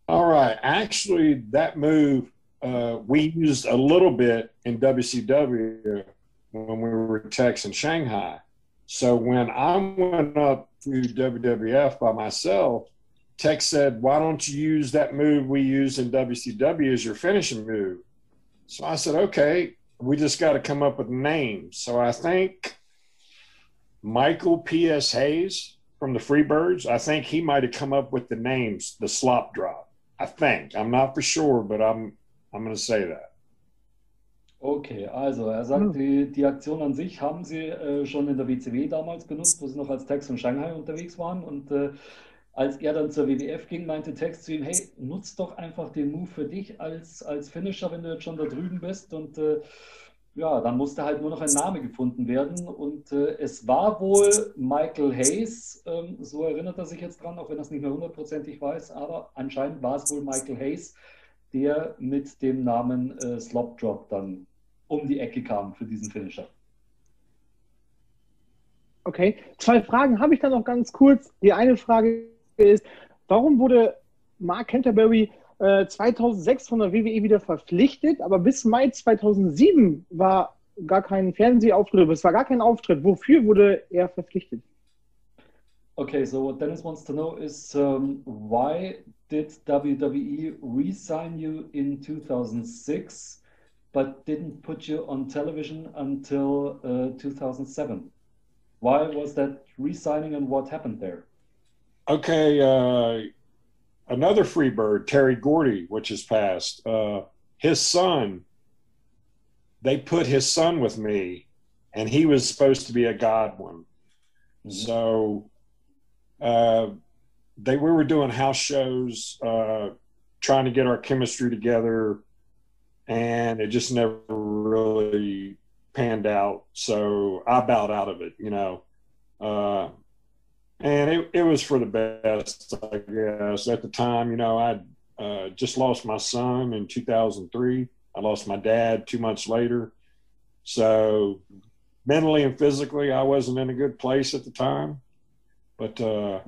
All right, actually, that move uh, we used a little bit in WCW when we were texting Shanghai. So when I went up to WWF by myself, Tex said, Why don't you use that move we used in WCW as your finishing move? So I said, Okay. we just got to come up with names. So I think Michael P.S. Hayes from the Freebirds, I think he might have come up with the names, the slop drop. I think. I'm not for sure, but I'm I'm going to say that. Okay, also er sagt, die, die Aktion an sich haben sie äh, schon in der WCW damals benutzt, wo sie noch als Tex und Shanghai unterwegs waren. Und äh, als er dann zur WWF ging, meinte Tex zu ihm, hey, nutz doch einfach den Move für dich als, als Finisher, wenn du jetzt schon da drüben bist. Und äh, ja, dann musste halt nur noch ein Name gefunden werden. Und äh, es war wohl Michael Hayes, ähm, so erinnert er sich jetzt dran, auch wenn er es nicht mehr hundertprozentig weiß, aber anscheinend war es wohl Michael Hayes, der mit dem Namen äh, Slop Drop dann um die Ecke kam für diesen Finisher. Okay, zwei Fragen habe ich dann noch ganz kurz. Die eine Frage ist, warum wurde Mark Canterbury äh, 2006 von der WWE wieder verpflichtet, aber bis Mai 2007 war gar kein Fernsehauftritt, es war gar kein Auftritt. Wofür wurde er verpflichtet? Okay, so what Dennis wants to know is um, why did WWE re-sign you in 2006 but didn't put you on television until uh, 2007? Why was that re-signing and what happened there? Okay, uh, another free bird, Terry Gordy, which has passed. Uh, his son, they put his son with me, and he was supposed to be a god one. So uh, they we were doing house shows, uh, trying to get our chemistry together, and it just never really panned out. So I bowed out of it, you know. Uh, and it, it was for the best, I guess. At the time, you know, I uh, just lost my son in 2003. I lost my dad two months later. So mentally and physically, I wasn't in a good place at the time. But uh,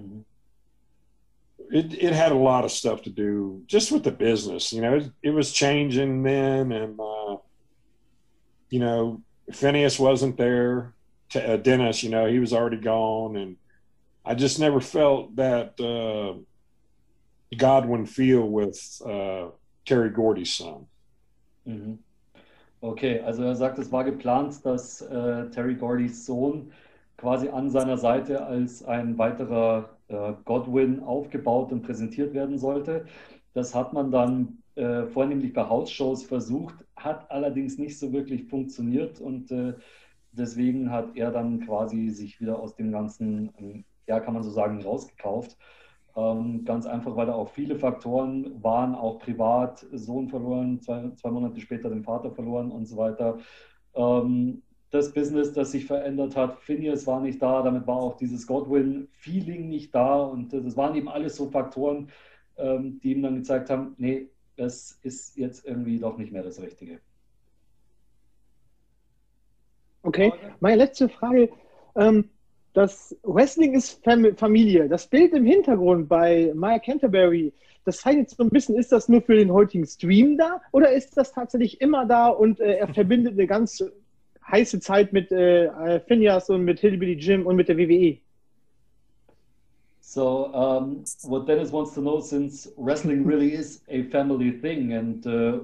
it, it had a lot of stuff to do just with the business. You know, it, it was changing then. And, uh, you know, Phineas wasn't there. T- uh, Dennis, you know, he was already gone. And I just never felt that uh, Godwin feel with uh, Terry Gordy's son. Mhm. Okay, also er sagt, es war geplant, dass äh, Terry Gordys Sohn quasi an seiner Seite als ein weiterer äh, Godwin aufgebaut und präsentiert werden sollte. Das hat man dann äh, vornehmlich bei House-Shows versucht, hat allerdings nicht so wirklich funktioniert und äh, deswegen hat er dann quasi sich wieder aus dem ganzen, ähm, ja, kann man so sagen, rausgekauft. Ähm, ganz einfach, weil da auch viele Faktoren waren, auch privat, Sohn verloren, zwei, zwei Monate später den Vater verloren und so weiter. Ähm, das Business, das sich verändert hat, Phineas war nicht da, damit war auch dieses Godwin-Feeling nicht da und das waren eben alles so Faktoren, ähm, die ihm dann gezeigt haben, nee, das ist jetzt irgendwie doch nicht mehr das Richtige. Okay, meine letzte Frage. Ähm, das Wrestling ist Fam Familie. Das Bild im Hintergrund bei Maya Canterbury, das zeichnet so ein bisschen, ist das nur für den heutigen Stream da oder ist das tatsächlich immer da und äh, er verbindet eine ganz heiße Zeit mit äh, Phineas und mit Hillbilly Jim und mit der WWE? So, um, what Dennis wants to know, since wrestling really is a family thing, and uh,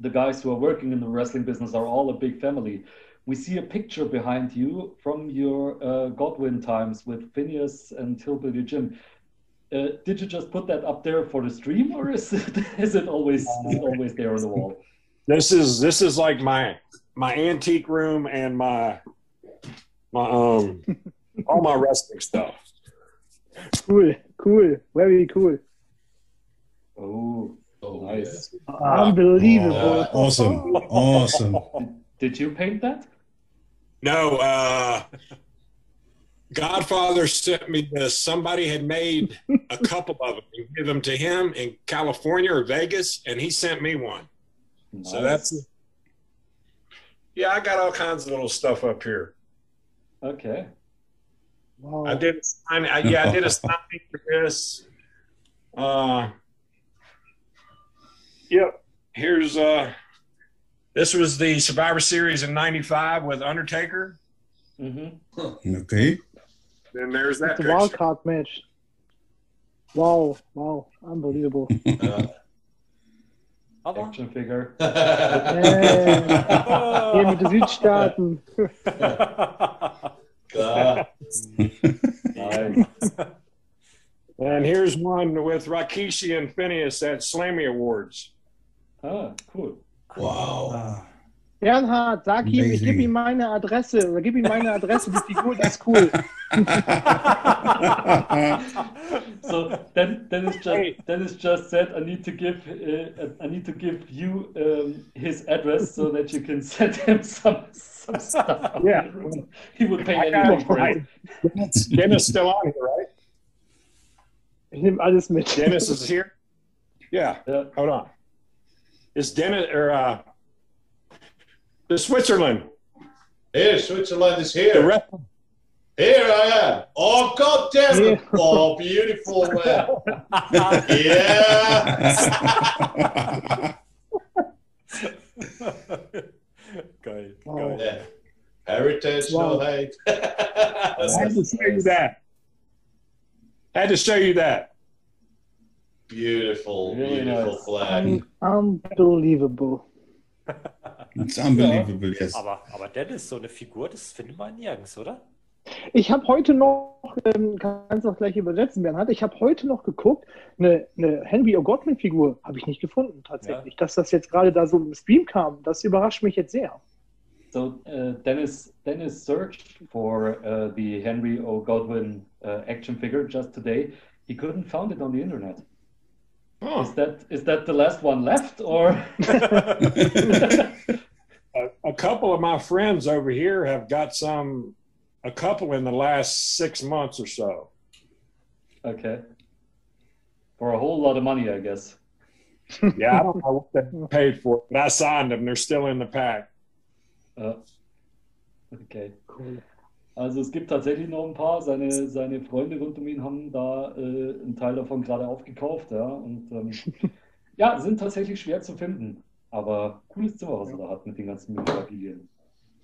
the guys who are working in the wrestling business are all a big family. We see a picture behind you from your uh, Godwin times with Phineas and Hillbilly Jim. Uh, did you just put that up there for the stream, or is it is it always is it always there on the wall? This is this is like my my antique room and my my um all my wrestling stuff. Cool, cool, very cool. Oh, Oh, nice. Unbelievable. Awesome. Awesome. Did you paint that? No, uh Godfather sent me this. Somebody had made a couple of them and give them to him in California or Vegas, and he sent me one. So Nice. that's yeah, I got all kinds of little stuff up here. okay. Wow. I did a sign, I, yeah, I did a signing for this. Uh, yep. Here's uh, this was the Survivor Series in '95 with Undertaker. Mm-hmm. Okay. Then there's that It's a wild card match. Wow, wow, unbelievable. Uh, Aber Action Figure. Äh, hier mit den Südstaaten. Klar. Nice. And here's one with Rakishi and Phineas at Slammy Awards. Ah, cool. Wow. Bernhard, sag ihm, ich Amazing. gebe ihm meine Adresse. Oder gib ihm meine Adresse, die Figur, die ist cool. So then, Dennis just Hey. Dennis just said I need to give uh, I need to give you um, his address so that you can send him some some stuff. Yeah. he would pay I got anything for it. Dennis still on here, right? Ich nehme alles mit. Dennis is here. Yeah. Yeah. Hold on. Is Dennis or uh, the Switzerland? Here, Switzerland is The here. Here I am. Oh, God damn it. Yeah. Oh, beautiful, man. Yeah. Oh. geil, Wow. geil. yeah. Heritage, Wow. no hate. I had to show you that. Had to show you that. Beautiful, Really beautiful nice. flag. Un unbelievable. It's unbelievable, yes. Aber, aber Dennis, so eine Figur, das findet man nirgends, oder? Ich habe heute noch, ähm, kannst du auch gleich übersetzen, Bernhard, ich habe heute noch geguckt, eine, eine Henry O'Godwin-Figur habe ich nicht gefunden, tatsächlich. Dass das jetzt gerade da so im Stream kam, das überrascht mich jetzt sehr. So uh, Dennis Dennis searched for uh, the Henry O. Godwin uh, action figure just today. He couldn't find it on the internet. Oh, Is that is that the last one left or? a, a couple of my friends over here have got some, a couple in the last six months or so. okay. For a whole lot of money, I guess. Yeah, I don't know what they paid for it, but I signed them. They're still in the pack. Uh, okay. Also es gibt tatsächlich noch ein paar. Seine, seine Freunde rund um ihn haben da äh, einen Teil davon gerade aufgekauft, ja. Und ähm, ja, sind tatsächlich schwer zu finden. Aber cooles Zimmer, was er da hat mit den ganzen Memorabilien.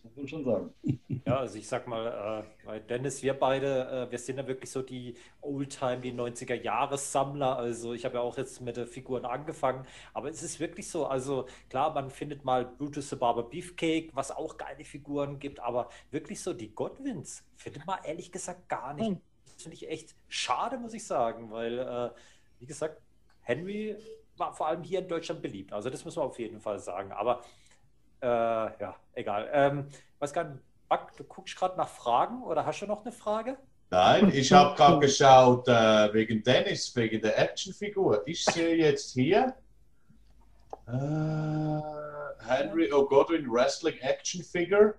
Muss man schon sagen. Ja, also ich sag mal, äh, bei Dennis, wir beide, äh, wir sind ja wirklich so die Oldtime, die 90er-Jahres-Sammler. Also ich habe ja auch jetzt mit den Figuren angefangen, aber es ist wirklich so, also klar, man findet mal Brutus the Barber Beefcake, was auch geile Figuren gibt, aber wirklich so die Godwins findet man ehrlich gesagt gar nicht. Hm. Das finde ich echt schade, muss ich sagen, weil, äh, wie gesagt, Henry war vor allem hier in Deutschland beliebt. Also das muss man auf jeden Fall sagen. Aber äh, ja, egal. Ähm, weiß gar nicht, Buck, du guckst gerade nach Fragen oder hast du noch eine Frage? Nein, ich habe gerade geschaut äh, wegen Dennis, wegen der Actionfigur. Ich sehe jetzt hier äh, Henry O. Godwin Wrestling Action Figure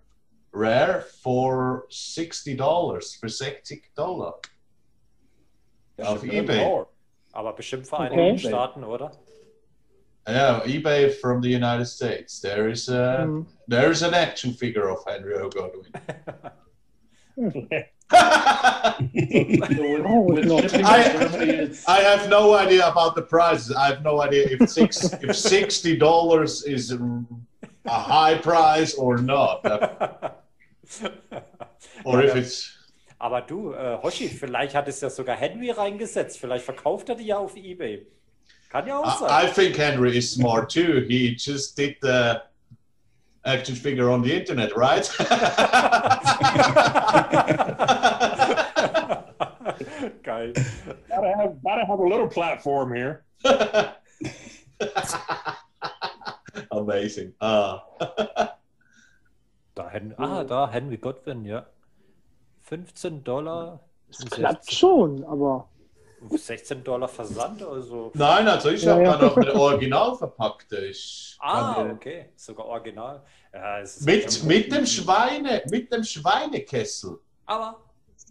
Rare for 60 Dollars, für 60 Dollar. Auf eBay. Aber bestimmt für Okay. einige Staaten, oder? Yeah, eBay from the United States. There is a Mhm. there is an action figure of Henry O. Godwin. So with, with no. I- to Germany, it's I have no idea about the prices. I have no idea if six if sixty dollars is a high price or not, or if it's. Aber du, äh, Hoshi, vielleicht hat es ja sogar Henry reingesetzt. Vielleicht verkauft er die ja auf Ebay. Kann ja I, I think Henry is smart too. He just did the action figure on the internet, right? Geil. Gotta have, gotta have a little platform here. Amazing. Ah. Da, Hen ah, da, Henry Godwin, ja. 15 Dollar. Das klappt schon, aber 16 Dollar Versand, also. Nein, also ich Ja, habe ja. da noch eine original verpackte. Ich Ah, kann okay. Sogar original. Ja, es ist mit, mit dem Schweine, mit dem Schweinekessel. Aber,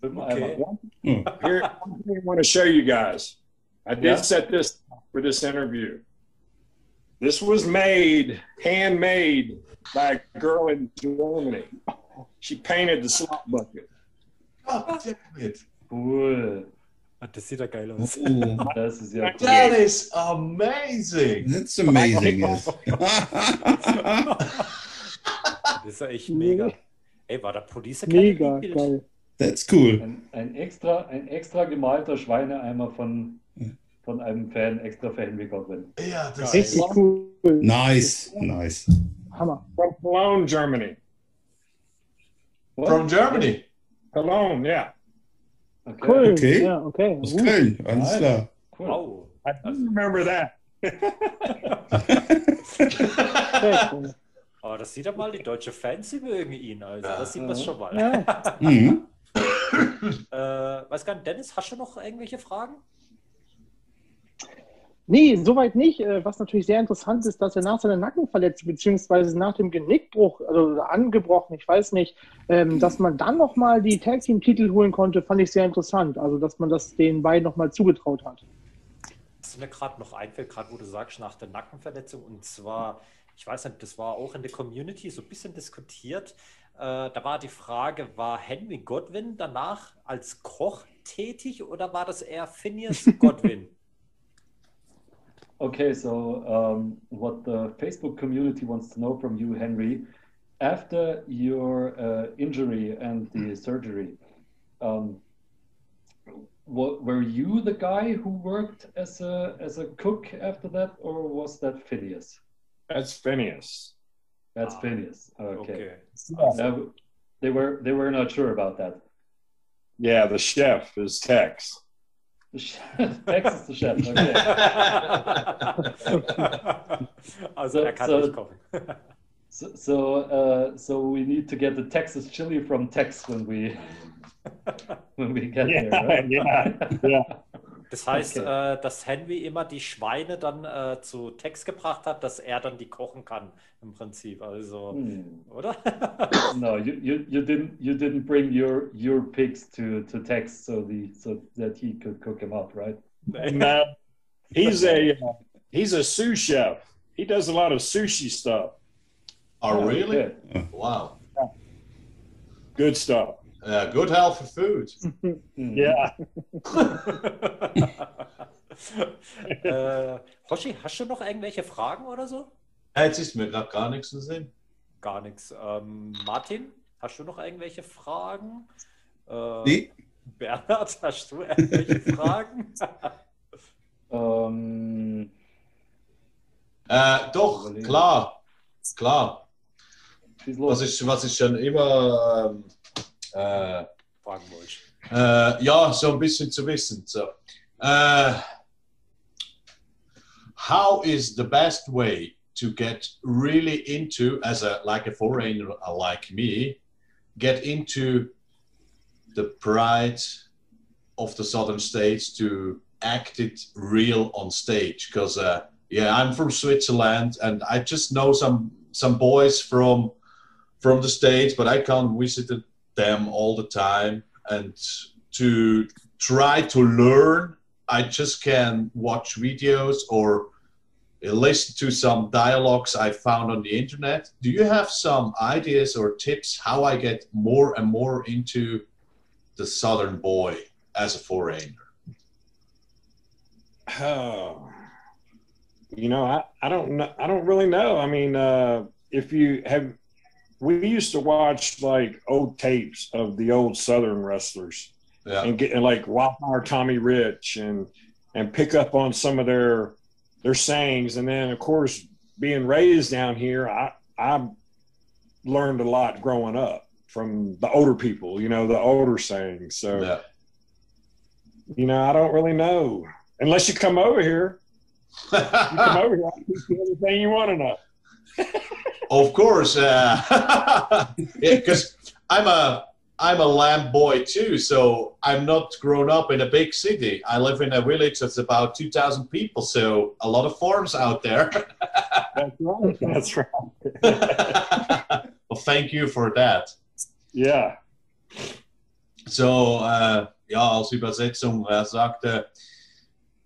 Film okay. Here, I want to show you guys. I did Yeah. set this for this interview. This was made, handmade by a girl in Germany. She painted the slot bucket. God damn it. Cool. Das sieht ja geil aus. Oh, Das ist ja cool. That is amazing. that's amazing. Das ist ja echt mega. Ey, war da Police mega geil. that's cool. Ein, ein, extra, ein extra gemalter Schweineeimer von, von einem Fan extra für Henry Godwin. Ja, das ist. cool. Nice, nice. Hammer. From Cologne, Germany. What? From Germany. Cologne, yeah. Okay. Cool. Okay. Ja, okay. Aus Uh, Köln, alles klar. Cool. Wow. I remember that. cool. Aber das sieht doch mal, die deutsche Fans, mögen ihn. Also, das sieht man schon mal. Ja. Mhm. äh, weiß gar nicht, Dennis, hast du noch irgendwelche Fragen? Nee, soweit nicht. Äh, Was natürlich sehr interessant ist, dass er nach seiner Nackenverletzung beziehungsweise nach dem Genickbruch, also angebrochen, ich weiß nicht, ähm, dass man dann nochmal die Tag Team Titel holen konnte, fand ich sehr interessant. Also, dass man das den beiden nochmal zugetraut hat. Was mir gerade noch einfällt, gerade wo du sagst, nach der Nackenverletzung, und zwar, ich weiß nicht, das war auch in der Community so ein bisschen diskutiert. Äh, da war die Frage, war Henry Godwin danach als Koch tätig oder war das eher Phineas Godwin? Okay, so um, what the Facebook community wants to know from you, Henry, after your uh, injury and the surgery, um, wa- were you the guy who worked as a as a cook after that, or was that Phineas? That's Phineas. That's Ah, Phineas. Okay. Okay. They were they were not sure about that. Yeah, the chef is Tex. The chef, Tex is the chef. Okay. also er kann So- nicht kochen. So so, uh, so we need to get the Texas chili from Tex when we when we get Yeah, there. Right? yeah, yeah. Das heißt, Okay. äh, dass Henry immer die Schweine dann äh, zu Tex gebracht hat, dass er dann die kochen kann, im Prinzip. Also, Hmm. oder? No, you, you, you didn't you didn't bring your your pigs to, to Tex so the so that he could cook them up, right? No, he's a uh, he's a sous chef. He does a lot of sushi stuff. Oh, really? Okay. Wow. Good stuff. Yeah, good healthy food. Hmm. Yeah. äh, Hoshi, hast du noch irgendwelche Fragen oder so? Jetzt ist mir gerade gar nichts zu sehen. Gar nichts. Ähm, Martin, hast du noch irgendwelche Fragen? Äh, Nee, Bernhard, hast du irgendwelche Fragen? Um, Äh, doch, klar. Klar. Was ich, was ich schon immer ähm, äh, Fragen wollte. Äh, ja, so ein bisschen zu wissen. So. How is the best way to get really into, as a like a foreigner like me, get into the pride of the southern states to act it real on stage? Because uh, yeah, I'm from Switzerland, and I just know some some boys from from the states, but I can't visit them all the time and to try to learn i just can watch videos or listen to some dialogues i found on the internet do you have some ideas or tips how i get more and more into the southern boy as a foreigner Oh, you know, I, I don't know. I don't really know. I mean, uh, if you have, we used to watch like old tapes of the old Southern wrestlers yeah and get and like Wildfire Tommy Rich and and pick up on some of their their sayings. And then of course, being raised down here, I I learned a lot growing up from the older people. You know, the older sayings. So yeah you know, I don't really know unless you come over here. You come over here, I'll teach you everything you want to know. of course uh, because i'm a i'm a lamb boy too so i'm not grown up in a big city i live in a village that's about 2000 people so a lot of farms out there That's right. That's right. well thank you for that Yeah. so äh, ja als übersetzung er sagte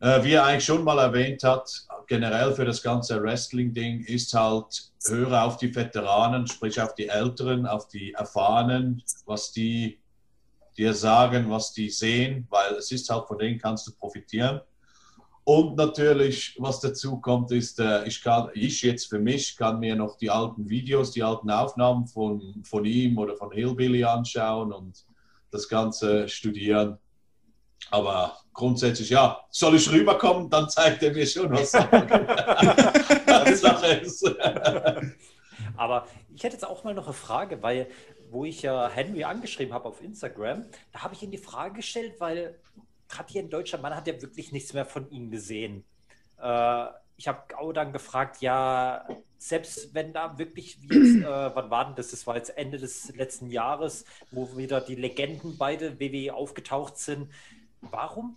äh, wie er eigentlich schon mal erwähnt hat generell für das ganze wrestling ding ist halt höre auf die veteranen sprich auf die älteren auf die erfahrenen was die dir sagen was die sehen weil es ist halt von denen kannst du profitieren und natürlich, was dazu kommt, ist, äh, ich kann, ich jetzt für mich kann mir noch die alten Videos, die alten Aufnahmen von, von ihm oder von Hillbilly anschauen und das Ganze studieren. Aber grundsätzlich, ja, soll ich rüberkommen, dann zeigt er mir schon, was Sache ist. aber ich hätte jetzt auch mal noch eine Frage, weil wo ich ja Henry angeschrieben habe auf Instagram, da habe ich ihm die Frage gestellt, weil gerade hier in Deutschland, man hat ja wirklich nichts mehr von ihm gesehen. Äh, ich habe auch dann gefragt, ja, selbst wenn da wirklich, jetzt, äh, wann war denn das? Das war jetzt Ende des letzten Jahres, wo wieder die Legenden beide WWE aufgetaucht sind. Warum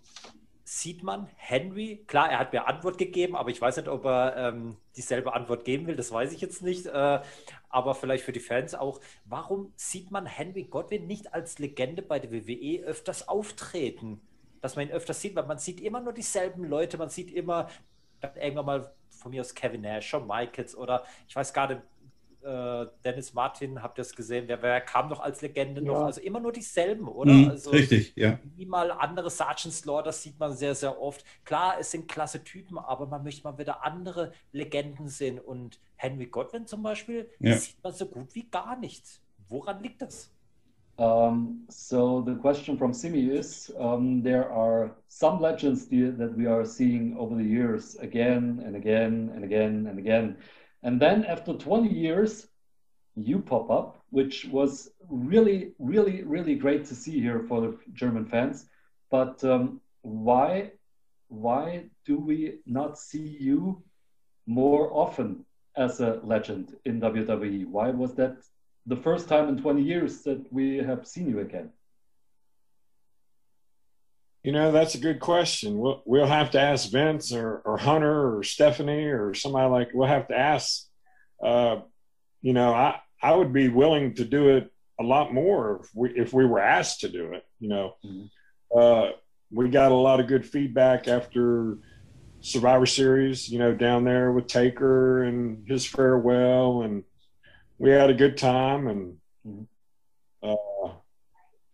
sieht man Henry, klar, er hat mir Antwort gegeben, aber ich weiß nicht, ob er ähm, dieselbe Antwort geben will, das weiß ich jetzt nicht. Äh, aber vielleicht für die Fans auch, warum sieht man Henry Godwin nicht als Legende bei der WWE öfters auftreten? Dass man ihn öfters sieht, weil man sieht immer nur dieselben Leute, man sieht immer irgendwann mal von mir aus Kevin Nash, Shawn Michaels oder ich weiß gar nicht, äh, Dennis Martin, habt ihr es gesehen, wer, wer, kam noch als Legende ja. noch? Also immer nur dieselben, oder? Mhm, also, richtig, ja. Wie mal andere Sergeant Slaughter sieht man sehr, sehr oft. Klar, es sind klasse Typen, aber man möchte mal wieder andere Legenden sehen. Und Henry Godwin zum Beispiel ja. sieht man so gut wie gar nicht. Woran liegt das? Um, so the question from Simi is, um, there are some legends that we are seeing over the years again and again and again and again. And then after 20 years, you pop up, which was really, really, really great to see here for the German fans. But um, why, why do we not see you more often as a legend in WWE? Why was that the first time in 20 years that we have seen you again? You know, that's a good question. We'll, we'll have to ask Vince or, or Hunter or Stephanie or somebody like, we'll have to ask. Uh, you know, I, I would be willing to do it a lot more if we, if we were asked to do it. You know, mm-hmm. uh, we got a lot of good feedback after Survivor Series, you know, down there with Taker and his farewell. And we had a good time. And, mm-hmm. uh,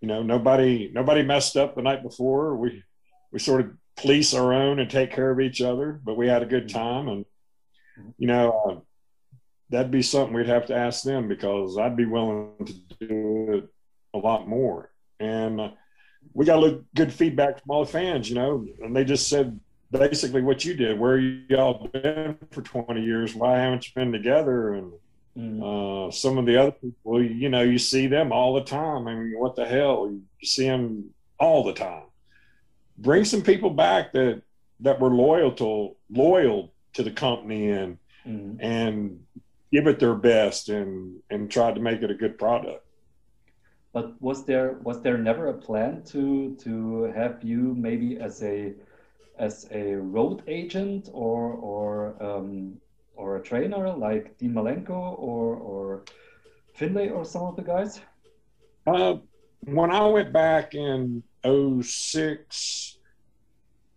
you know nobody nobody messed up the night before. We we sort of police our own and take care of each other but we had a good time. And you know uh, that'd be something we'd have to ask them because i'd be willing to do it a lot more. And uh, we got a good feedback from all the fans you know and they just said basically what you did where y'all been for 20 years? Why haven't you been together? And Mm-hmm. Uh, some of the other people, you know, you see them all the time. I mean, what the hell? You see them all the time. Bring some people back that that were loyal to loyal to the company and mm-hmm. and give it their best and and try to make it a good product. But was there was there never a plan to to have you maybe as a as a road agent or or um, or a trainer like Dean Malenko or or Finlay or some of the guys? Uh, when I went back in 06,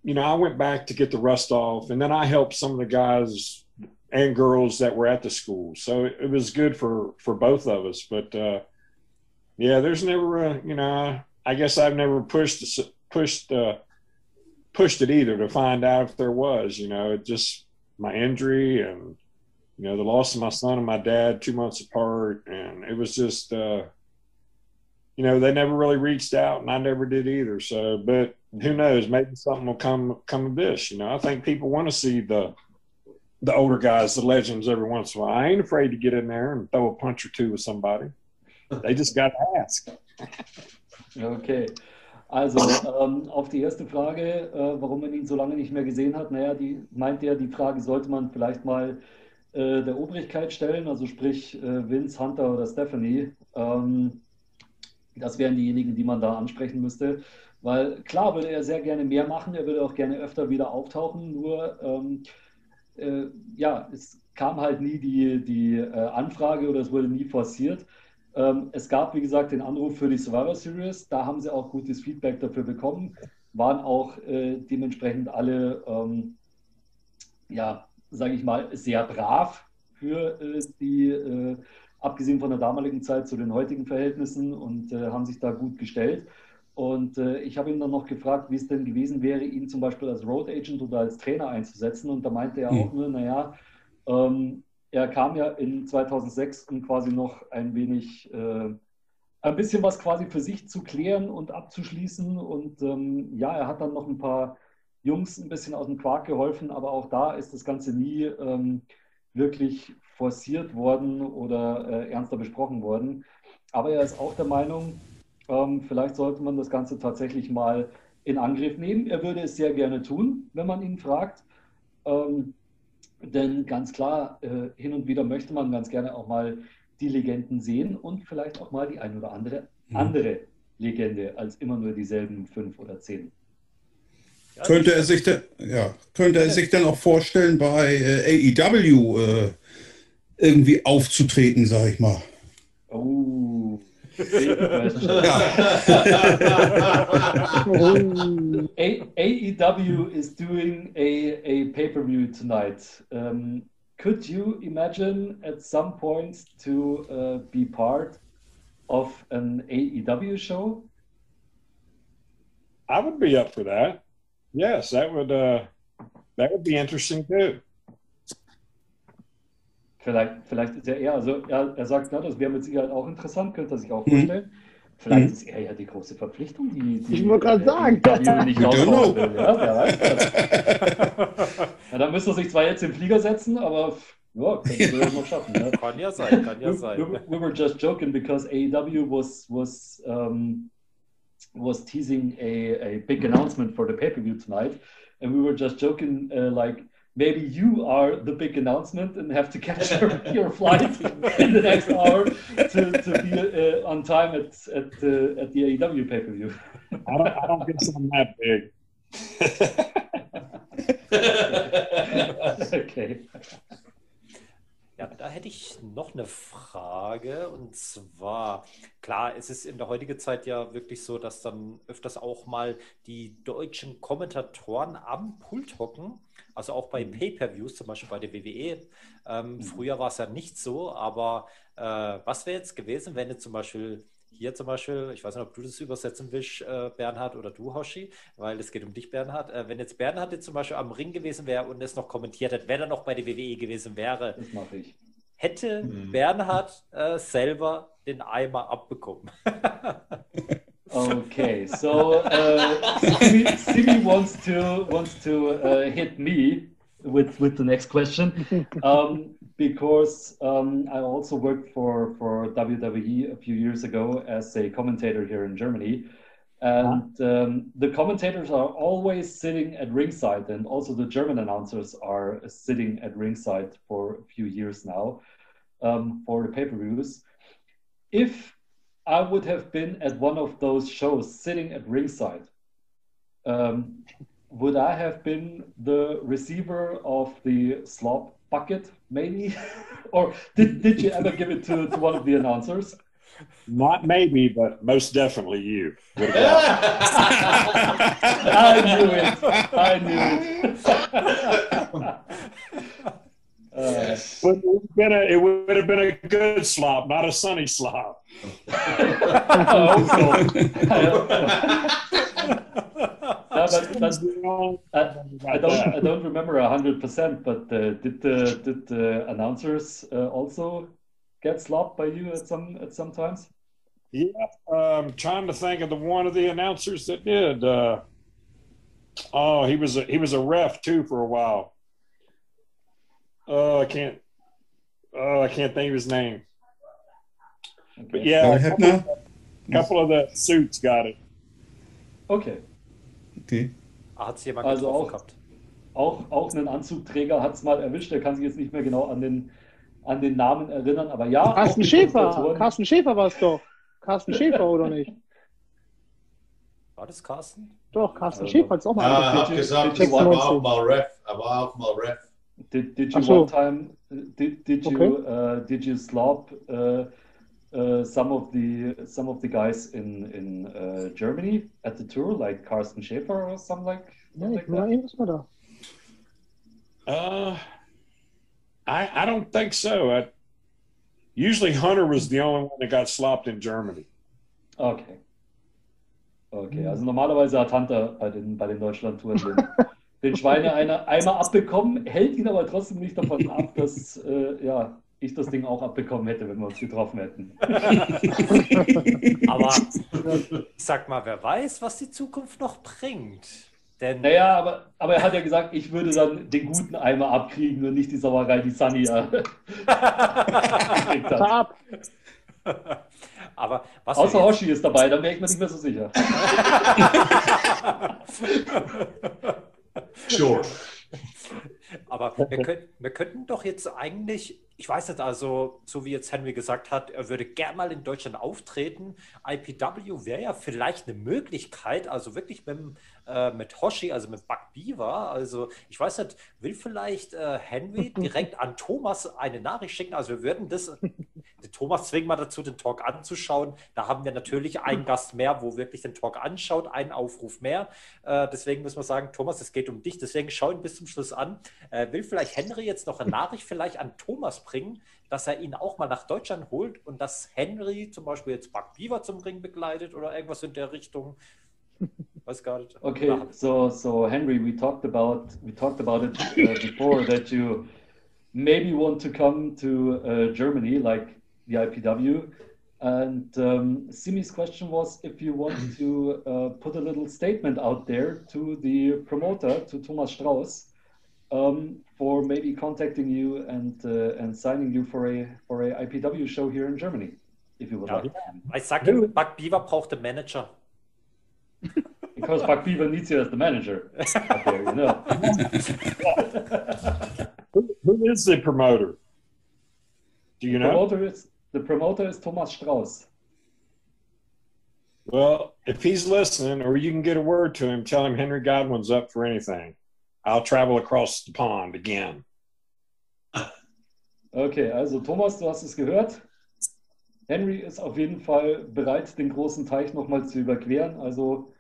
you know, I went back to get the rust off, and then I helped some of the guys and girls that were at the school. So it, it was good for for both of us. But uh, yeah, there's never a, you know, I guess I've never pushed pushed uh, pushed it either to find out if there was. You know, it just my injury and you know the loss of my son and my dad two months apart. And it was just uh you know they never really reached out and i never did either. So but who knows? Maybe something will come come of this you know i think people want to see the the older guys the legends every once in a while. I ain't afraid to get in there and throw a punch or two with somebody. They just got to ask. Okay Also ähm, auf die erste Frage, äh, warum man ihn so lange nicht mehr gesehen hat, naja, die meint er, die Frage sollte man vielleicht mal äh, der Obrigkeit stellen, also sprich äh, Vince, Hunter oder Stephanie. Ähm, das wären diejenigen, die man da ansprechen müsste. Weil klar würde er sehr gerne mehr machen, er würde auch gerne öfter wieder auftauchen, nur ähm, äh, ja, es kam halt nie die, die äh, Anfrage oder es wurde nie forciert. Ähm, es gab, wie gesagt, den Anruf für die Survivor Series. Da haben sie auch gutes Feedback dafür bekommen. Waren auch äh, dementsprechend alle, ähm, ja, sage ich mal, sehr brav für äh, die, äh, abgesehen von der damaligen Zeit zu den heutigen Verhältnissen und äh, haben sich da gut gestellt. Und äh, ich habe ihn dann noch gefragt, wie es denn gewesen wäre, ihn zum Beispiel als Road Agent oder als Trainer einzusetzen. Und da meinte er hm. auch nur, naja, ähm, er kam ja in 2006 quasi noch ein wenig äh, ein bisschen was quasi für sich zu klären und abzuschließen. Und ähm, ja, er hat dann noch ein paar Jungs ein bisschen aus dem Quark geholfen, aber auch da ist das Ganze nie ähm, wirklich forciert worden oder äh, ernster besprochen worden. Aber er ist auch der Meinung, ähm, vielleicht sollte man das Ganze tatsächlich mal in Angriff nehmen. Er würde es sehr gerne tun, wenn man ihn fragt. Ähm, denn ganz klar, äh, hin und wieder möchte man ganz gerne auch mal die Legenden sehen und vielleicht auch mal die ein oder andere mhm. andere Legende als immer nur dieselben fünf oder zehn. Ja, könnte er sich denn, ja, könnte er sich dann auch vorstellen, bei äh, AEW äh, irgendwie aufzutreten, sag ich mal. Oh. AEW is doing a, a pay-per-view tonight. Um, could you imagine at some point to uh, be part of an AEW show? I would be up for that. Yes, that would uh, that would be interesting too. Vielleicht, vielleicht ist er eher, also er, er sagt, ja, das wäre mit Sicherheit auch interessant, könnte er sich auch mhm. vorstellen. Vielleicht mhm. ist er ja die große Verpflichtung, die, die ich wollte gerade sagen, nicht raushauen will. Ja, wer weiß das. ja, dann müsste er sich zwar jetzt im Flieger setzen, aber ja, könnte er noch schaffen. Ja. Kann ja sein, kann ja we, sein. We, we, were just joking because AEW was was um, was teasing a, a big announcement for the pay-per-view tonight, and we were just joking uh, like maybe you are the big announcement and have to catch your, your flight in the next hour to, to be uh, on time at at, uh, at the AEW pay per view. I don't, I don't guess I'm that big. okay. Ja, da hätte ich noch eine Frage. Und zwar, klar, es ist in der heutigen Zeit ja wirklich so, dass dann öfters auch mal die deutschen Kommentatoren am Pult hocken. Also auch bei mhm. Pay-per-Views, zum Beispiel bei der WWE. Ähm, mhm. Früher war es ja nicht so, aber äh, was wäre jetzt gewesen, wenn jetzt zum Beispiel hier zum Beispiel, ich weiß nicht, ob du das übersetzen willst, äh, Bernhard, oder du, Hoshi, weil es geht um dich, Bernhard. Äh, wenn jetzt Bernhard jetzt zum Beispiel am Ring gewesen wäre und es noch kommentiert hätte, wenn er noch bei der WWE gewesen wäre, das mache ich. hätte mhm. Bernhard äh, selber den Eimer abbekommen. okay, so uh, Simi, Simi wants to wants to uh, hit me with with the next question. Um, because um, I also worked for, for WWE a few years ago as a commentator here in Germany. And um, the commentators are always sitting at ringside, and also the German announcers are sitting at ringside for a few years now um, for the pay per views. If I would have been at one of those shows sitting at ringside, um, would I have been the receiver of the slop bucket, maybe? or did, did you ever give it to, to one of the announcers? Not maybe, but most definitely you. I knew it. I knew it. uh, it, would have been a, it would have been a good slop, not a sunny slop. But, but I, I, don't I don't remember hundred percent. But uh, did the did the announcers uh, also get slopped by you at some at some times? Yeah, I'm um, trying to think of the one of the announcers that did. Uh, oh, he was a, he was a ref too for a while. Oh, I can't. Oh, I can't think of his name. Okay. But yeah, a couple, of, a couple of the suits got it. Okay. Okay. Hat es jemand also auch, gehabt? Auch, auch einen Anzugträger hat es mal erwischt. Der kann sich jetzt nicht mehr genau an den, an den Namen erinnern. Aber ja. Carsten Schäfer. Carsten Schäfer war es doch. Carsten Schäfer, oder nicht? War das Carsten? Doch, Carsten also, Schäfer hat es auch mal Ja, er hat gesagt, ich war auch mal Ref. Er war auch mal Ref. Did, did you so. one time, did, did you, okay. uh, did you slop uh, uh, some of the some of the guys in in uh, Germany at the tour, like Carsten Schaefer or something like, something like that? Uh, I I don't think so. I, usually Hunter was the only one that got slopped in Germany. Okay. Okay, also normalerweise hat Hunter bei den, bei den Deutschland-Touren den, den Schweine eine, einmal abbekommen, hält ihn aber trotzdem nicht davon ab, dass äh, ja, ich das Ding auch abbekommen hätte, wenn wir uns getroffen hätten. Aber sag mal, wer weiß, was die Zukunft noch bringt. Denn Naja, aber, aber er hat ja gesagt, ich würde dann den guten Eimer abkriegen und nicht die Sauerei, die Sunny äh, gekriegt hat. Ab. aber was Außer Hoshi ist dabei, dann wäre ich mir nicht mehr so sicher. Sure. Aber wir, können, wir könnten doch jetzt eigentlich, ich weiß nicht, also so wie jetzt Henry gesagt hat, er würde gern mal in Deutschland auftreten. IPW wäre ja vielleicht eine Möglichkeit, also wirklich mit, äh, mit Hoshi, also mit Buck Beaver. Also ich weiß nicht, will vielleicht äh, Henry direkt an Thomas eine Nachricht schicken? Also wir würden das, Thomas zwingen mal dazu, den Talk anzuschauen. Da haben wir natürlich einen Gast mehr, wo wirklich den Talk anschaut, einen Aufruf mehr. Äh, deswegen müssen wir sagen, Thomas, es geht um dich. Deswegen schau ihn bis zum Schluss an. Äh, will vielleicht Henry jetzt noch eine Nachricht vielleicht an Thomas bringen, dass er ihn auch mal nach Deutschland holt und dass Henry zum Beispiel jetzt Buck Beaver zum Ring begleitet oder irgendwas in der Richtung? Weiß gar nicht. Okay, so so Henry, we talked about we talked about it uh, before that you maybe want to come to uh, Germany, like the IPW. And um, Simi's question was if you want to uh, put a little statement out there to the promoter, to Thomas Strauss, um, for maybe contacting you and uh, and signing you for a for a IPW show here in Germany, if you would Ja. like. I sag ihm, Buck Beaver braucht einen Manager. Because Beaver needs you as the manager. out there, you know. Who, who is the promoter? Do you know? promoter is the promoter is Thomas Strauss. Well, if he's listening, or you can get a word to him, tell him Henry Godwin's up for anything. I'll travel across the pond again. Okay, also Thomas, du hast es gehört. Henry ist auf jeden Fall bereit, den großen Teich nochmal zu überqueren. Also,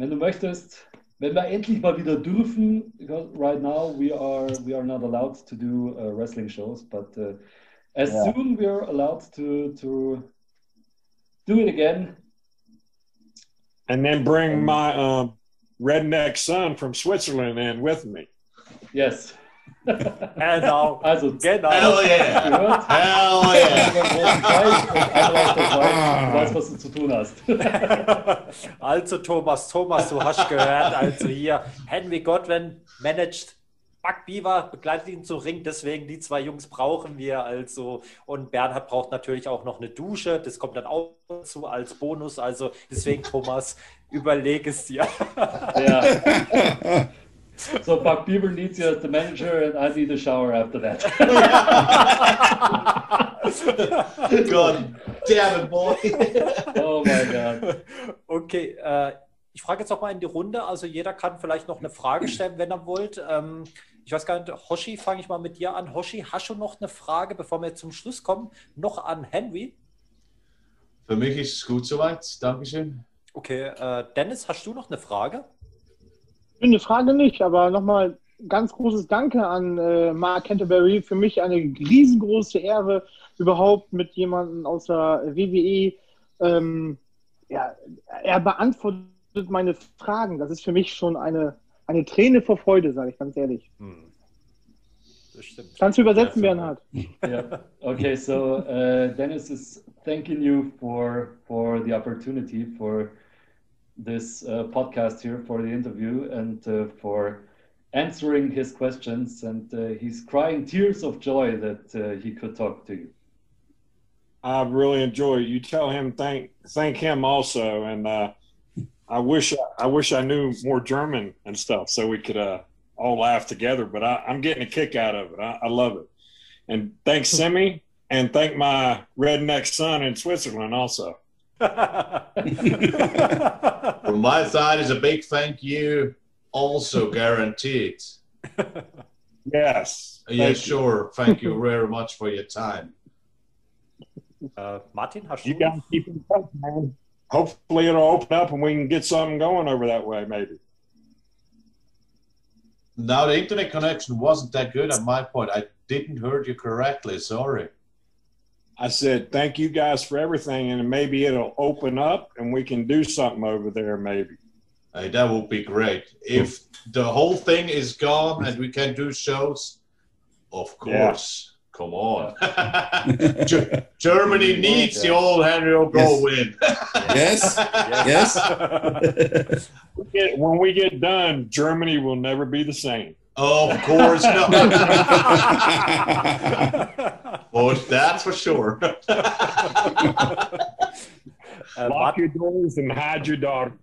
wenn du möchtest, wenn wir endlich mal wieder dürfen, because right now we are we are not allowed to do uh, wrestling shows, but uh, as Yeah. soon we are allowed to to do it again, And then bring my um, redneck son from Switzerland in with me. yes. Genau. Also, Genau. Hell yeah. gehört. Hell yeah. Du weißt, was du zu tun hast. Also Thomas, Thomas, du hast gehört, also hier Henry Godwin managt Buck Beaver, begleitet ihn zum Ring, deswegen die zwei Jungs brauchen wir also und Bernhard braucht natürlich auch noch eine Dusche, das kommt dann auch dazu als Bonus, also deswegen Thomas, überleg es dir. Ja. So Buck Beaver needs you as the manager and I need a shower after that. God damn it, boy. Oh my God. Okay, äh, ich frage jetzt noch mal in die Runde. Also jeder kann vielleicht noch eine Frage stellen, wenn er wollt. Ähm, ich weiß gar nicht, Hoshi, fange ich mal mit dir an. Hoshi, hast du noch eine Frage, bevor wir zum Schluss kommen, noch an Henry? Für mich ist es gut soweit. Dankeschön. Okay, äh, Dennis, hast du noch eine Frage? Eine Frage nicht, aber nochmal ganz großes Danke an äh, Mark Canterbury. Für mich eine riesengroße Ehre, überhaupt mit jemandem aus der WWE. Ähm, ja, er beantwortet meine Fragen. Das ist für mich schon eine, eine Träne vor Freude, sage ich ganz ehrlich. Hm. Das stimmt. Kannst du übersetzen, Bernhard? Yeah. Okay, so uh, Dennis is thanking you for for the opportunity for this uh, podcast here, for the interview, and uh, for answering his questions. And uh, he's crying tears of joy that uh, he could talk to you. I really enjoy it. You tell him thank thank him also, and uh, I wish I wish I knew more German and stuff so we could uh, all laugh together. But I, I'm getting a kick out of it. I, I love it. And thanks Simi, and thank my redneck son in Switzerland also. From my side is a big thank you, also guaranteed. Yes. Uh, yeah, Thank you. sure. Thank you very much for your time. äh, Martin, hast du? You guys keep in touch, man. Hopefully it'll open up and we can get something going over that way, maybe. Now the internet connection wasn't that good at my point. I didn't heard you correctly. Sorry. I said, thank you guys for everything, and maybe it'll open up and we can do something over there, maybe. Hey, that would be great. If the whole thing is gone and we can do shows, of course. Of come on. Germany needs the old Henry O'Go win. Yes, yes. When we get done, Germany will never be the same. Of course not. but that's for sure. Äh, Lock Martin, your doors and hide your daughters.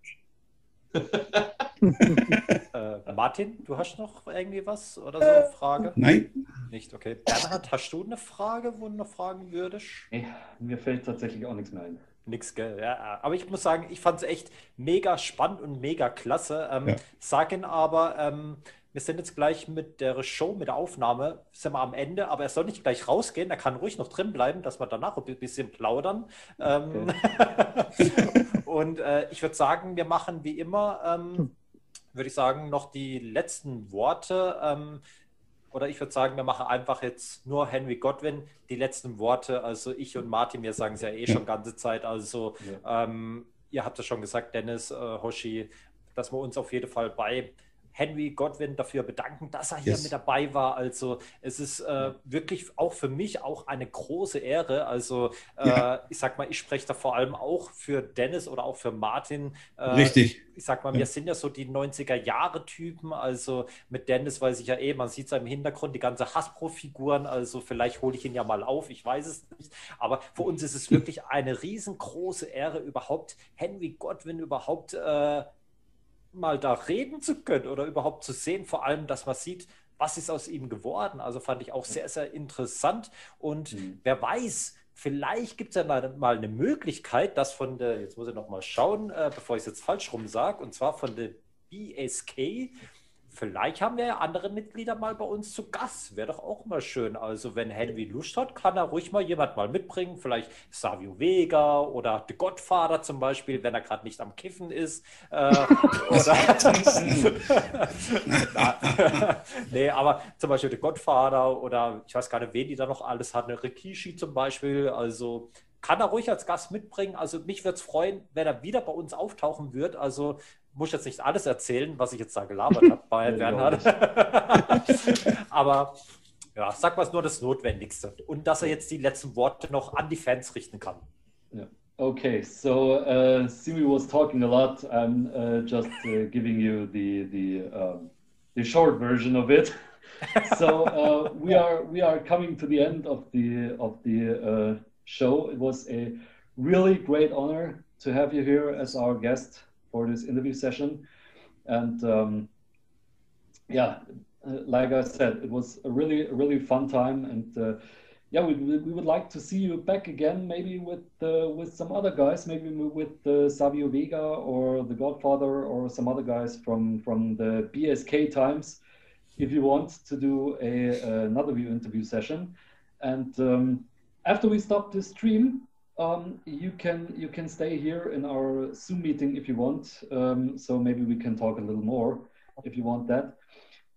äh, Martin, du hast noch irgendwie was oder so? Frage? Nein, Nicht, okay. Bernhard, hast du eine Frage, wo du noch fragen würdest? Nee, mir fällt tatsächlich auch nichts mehr ein. Nix, gell? Ja, aber ich muss sagen, ich fand es echt mega spannend und mega klasse. Ähm, Ja. Sagen aber, ähm, wir sind jetzt gleich mit der Show, mit der Aufnahme, sind wir am Ende, aber er soll nicht gleich rausgehen, er kann ruhig noch drin bleiben, dass wir danach ein bisschen plaudern. Ähm, und äh, ich würde sagen, wir machen wie immer, ähm, würde ich sagen, noch die letzten Worte. Ähm, oder ich würde sagen, wir machen einfach jetzt nur Henry Godwin die letzten Worte. Also ich und Martin, wir sagen es ja eh Ja. schon ganze Zeit. Also ähm, ihr habt es schon gesagt, Dennis, äh, Hoshi, dass wir uns auf jeden Fall bei Henry Godwin dafür bedanken, dass er hier Yes. mit dabei war. Also es ist äh, wirklich auch für mich auch eine große Ehre. Also äh, Ja. ich sag mal, ich spreche da vor allem auch für Dennis oder auch für Martin. Äh, richtig. ich sag mal, Ja. wir sind ja so die 90er-Jahre-Typen. Also mit Dennis weiß ich ja eh, man sieht es ja im Hintergrund, die ganze Hasbro-Figuren. Also vielleicht hole ich ihn ja mal auf, ich weiß es nicht. Aber für uns ist es wirklich eine riesengroße Ehre, überhaupt Henry Godwin überhaupt äh, mal da reden zu können oder überhaupt zu sehen. Vor allem, dass man sieht, was ist aus ihm geworden. Also fand ich auch sehr, sehr interessant. Und Mhm. wer weiß, vielleicht gibt es ja mal, eine Möglichkeit, dass von der, jetzt muss ich noch mal schauen, äh, bevor ich es jetzt falsch rum sage, und zwar von der BSK. Vielleicht haben wir ja andere Mitglieder mal bei uns zu Gast. Wäre doch auch mal schön. Also, wenn Henry Lust hat, kann er ruhig mal jemand mal mitbringen. Vielleicht Savio Vega oder The Godfather zum Beispiel, wenn er gerade nicht am Kiffen ist. Äh, nee, aber zum Beispiel The Godfather oder ich weiß gar nicht, wen die da noch alles hat. Eine Rikishi zum Beispiel. Also kann er ruhig als Gast mitbringen. Also mich würde es freuen, wenn er wieder bei uns auftauchen wird. Also muss jetzt nicht alles erzählen, was ich jetzt da gelabert habe bei Bernhard. Aber ja, sag mal nur das Notwendigste. Und dass er jetzt die letzten Worte noch an die Fans richten kann. Okay, so uh, Simi was talking a lot. I'm uh, just uh, giving you the the um, the short version of it. so uh, we are we are coming to the end of the of the uh, show. It was a really great honor to have you here as our guest for this interview session, and um, yeah, uh, like I said, it was a really really fun time and. Uh, yeah, we, we would like to see you back again, maybe with uh, with some other guys, maybe with uh, Savio Vega or the Godfather or some other guys from from the BSK times, if you want to do a another view interview session. And um, after we stop the stream, um, you can you can stay here in our Zoom meeting if you want. Um, so maybe we can talk a little more if you want that.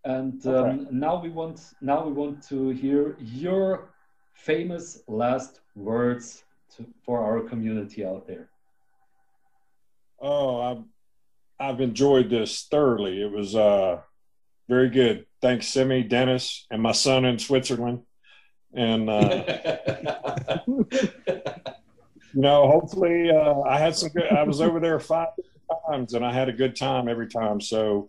And um, Okay. now we want now we want to hear your famous last words to, for our community out there. Oh, I've I've enjoyed this thoroughly. It was uh very good. Thanks, Simi, Dennis, and my son in Switzerland. And uh, you know, hopefully, uh, I had some good. I was over there five times, and I had a good time every time. So,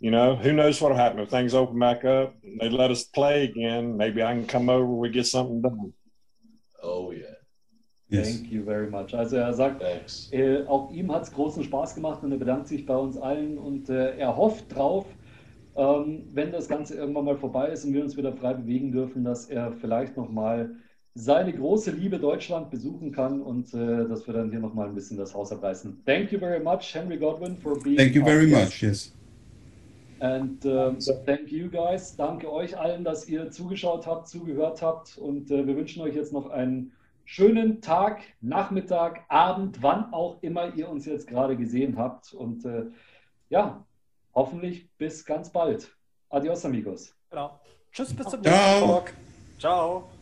you know, who knows what'll happen if things open back up? and They let us play again. Maybe I can come over. We get something done. oh, yeah. Yes. Thank you very much. Also er sagt, äh, auch ihm hat es großen Spaß gemacht und er bedankt sich bei uns allen und äh, er hofft drauf, ähm, wenn das Ganze irgendwann mal vorbei ist und wir uns wieder frei bewegen dürfen, dass er vielleicht nochmal seine große Liebe Deutschland besuchen kann und äh, dass wir dann hier nochmal ein bisschen das Haus abreißen. Thank you very much, Henry Godwin, for being Thank you very guest. much. Yes. And um, thank you guys. Danke euch allen, dass ihr zugeschaut habt, zugehört habt. Und äh, wir wünschen euch jetzt noch einen schönen Tag, Nachmittag, Abend, wann auch immer ihr uns jetzt gerade gesehen habt. Und äh, ja, hoffentlich bis ganz bald. Adios, amigos. Genau. Tschüss, bis zum Ciao. nächsten Talk. Ciao.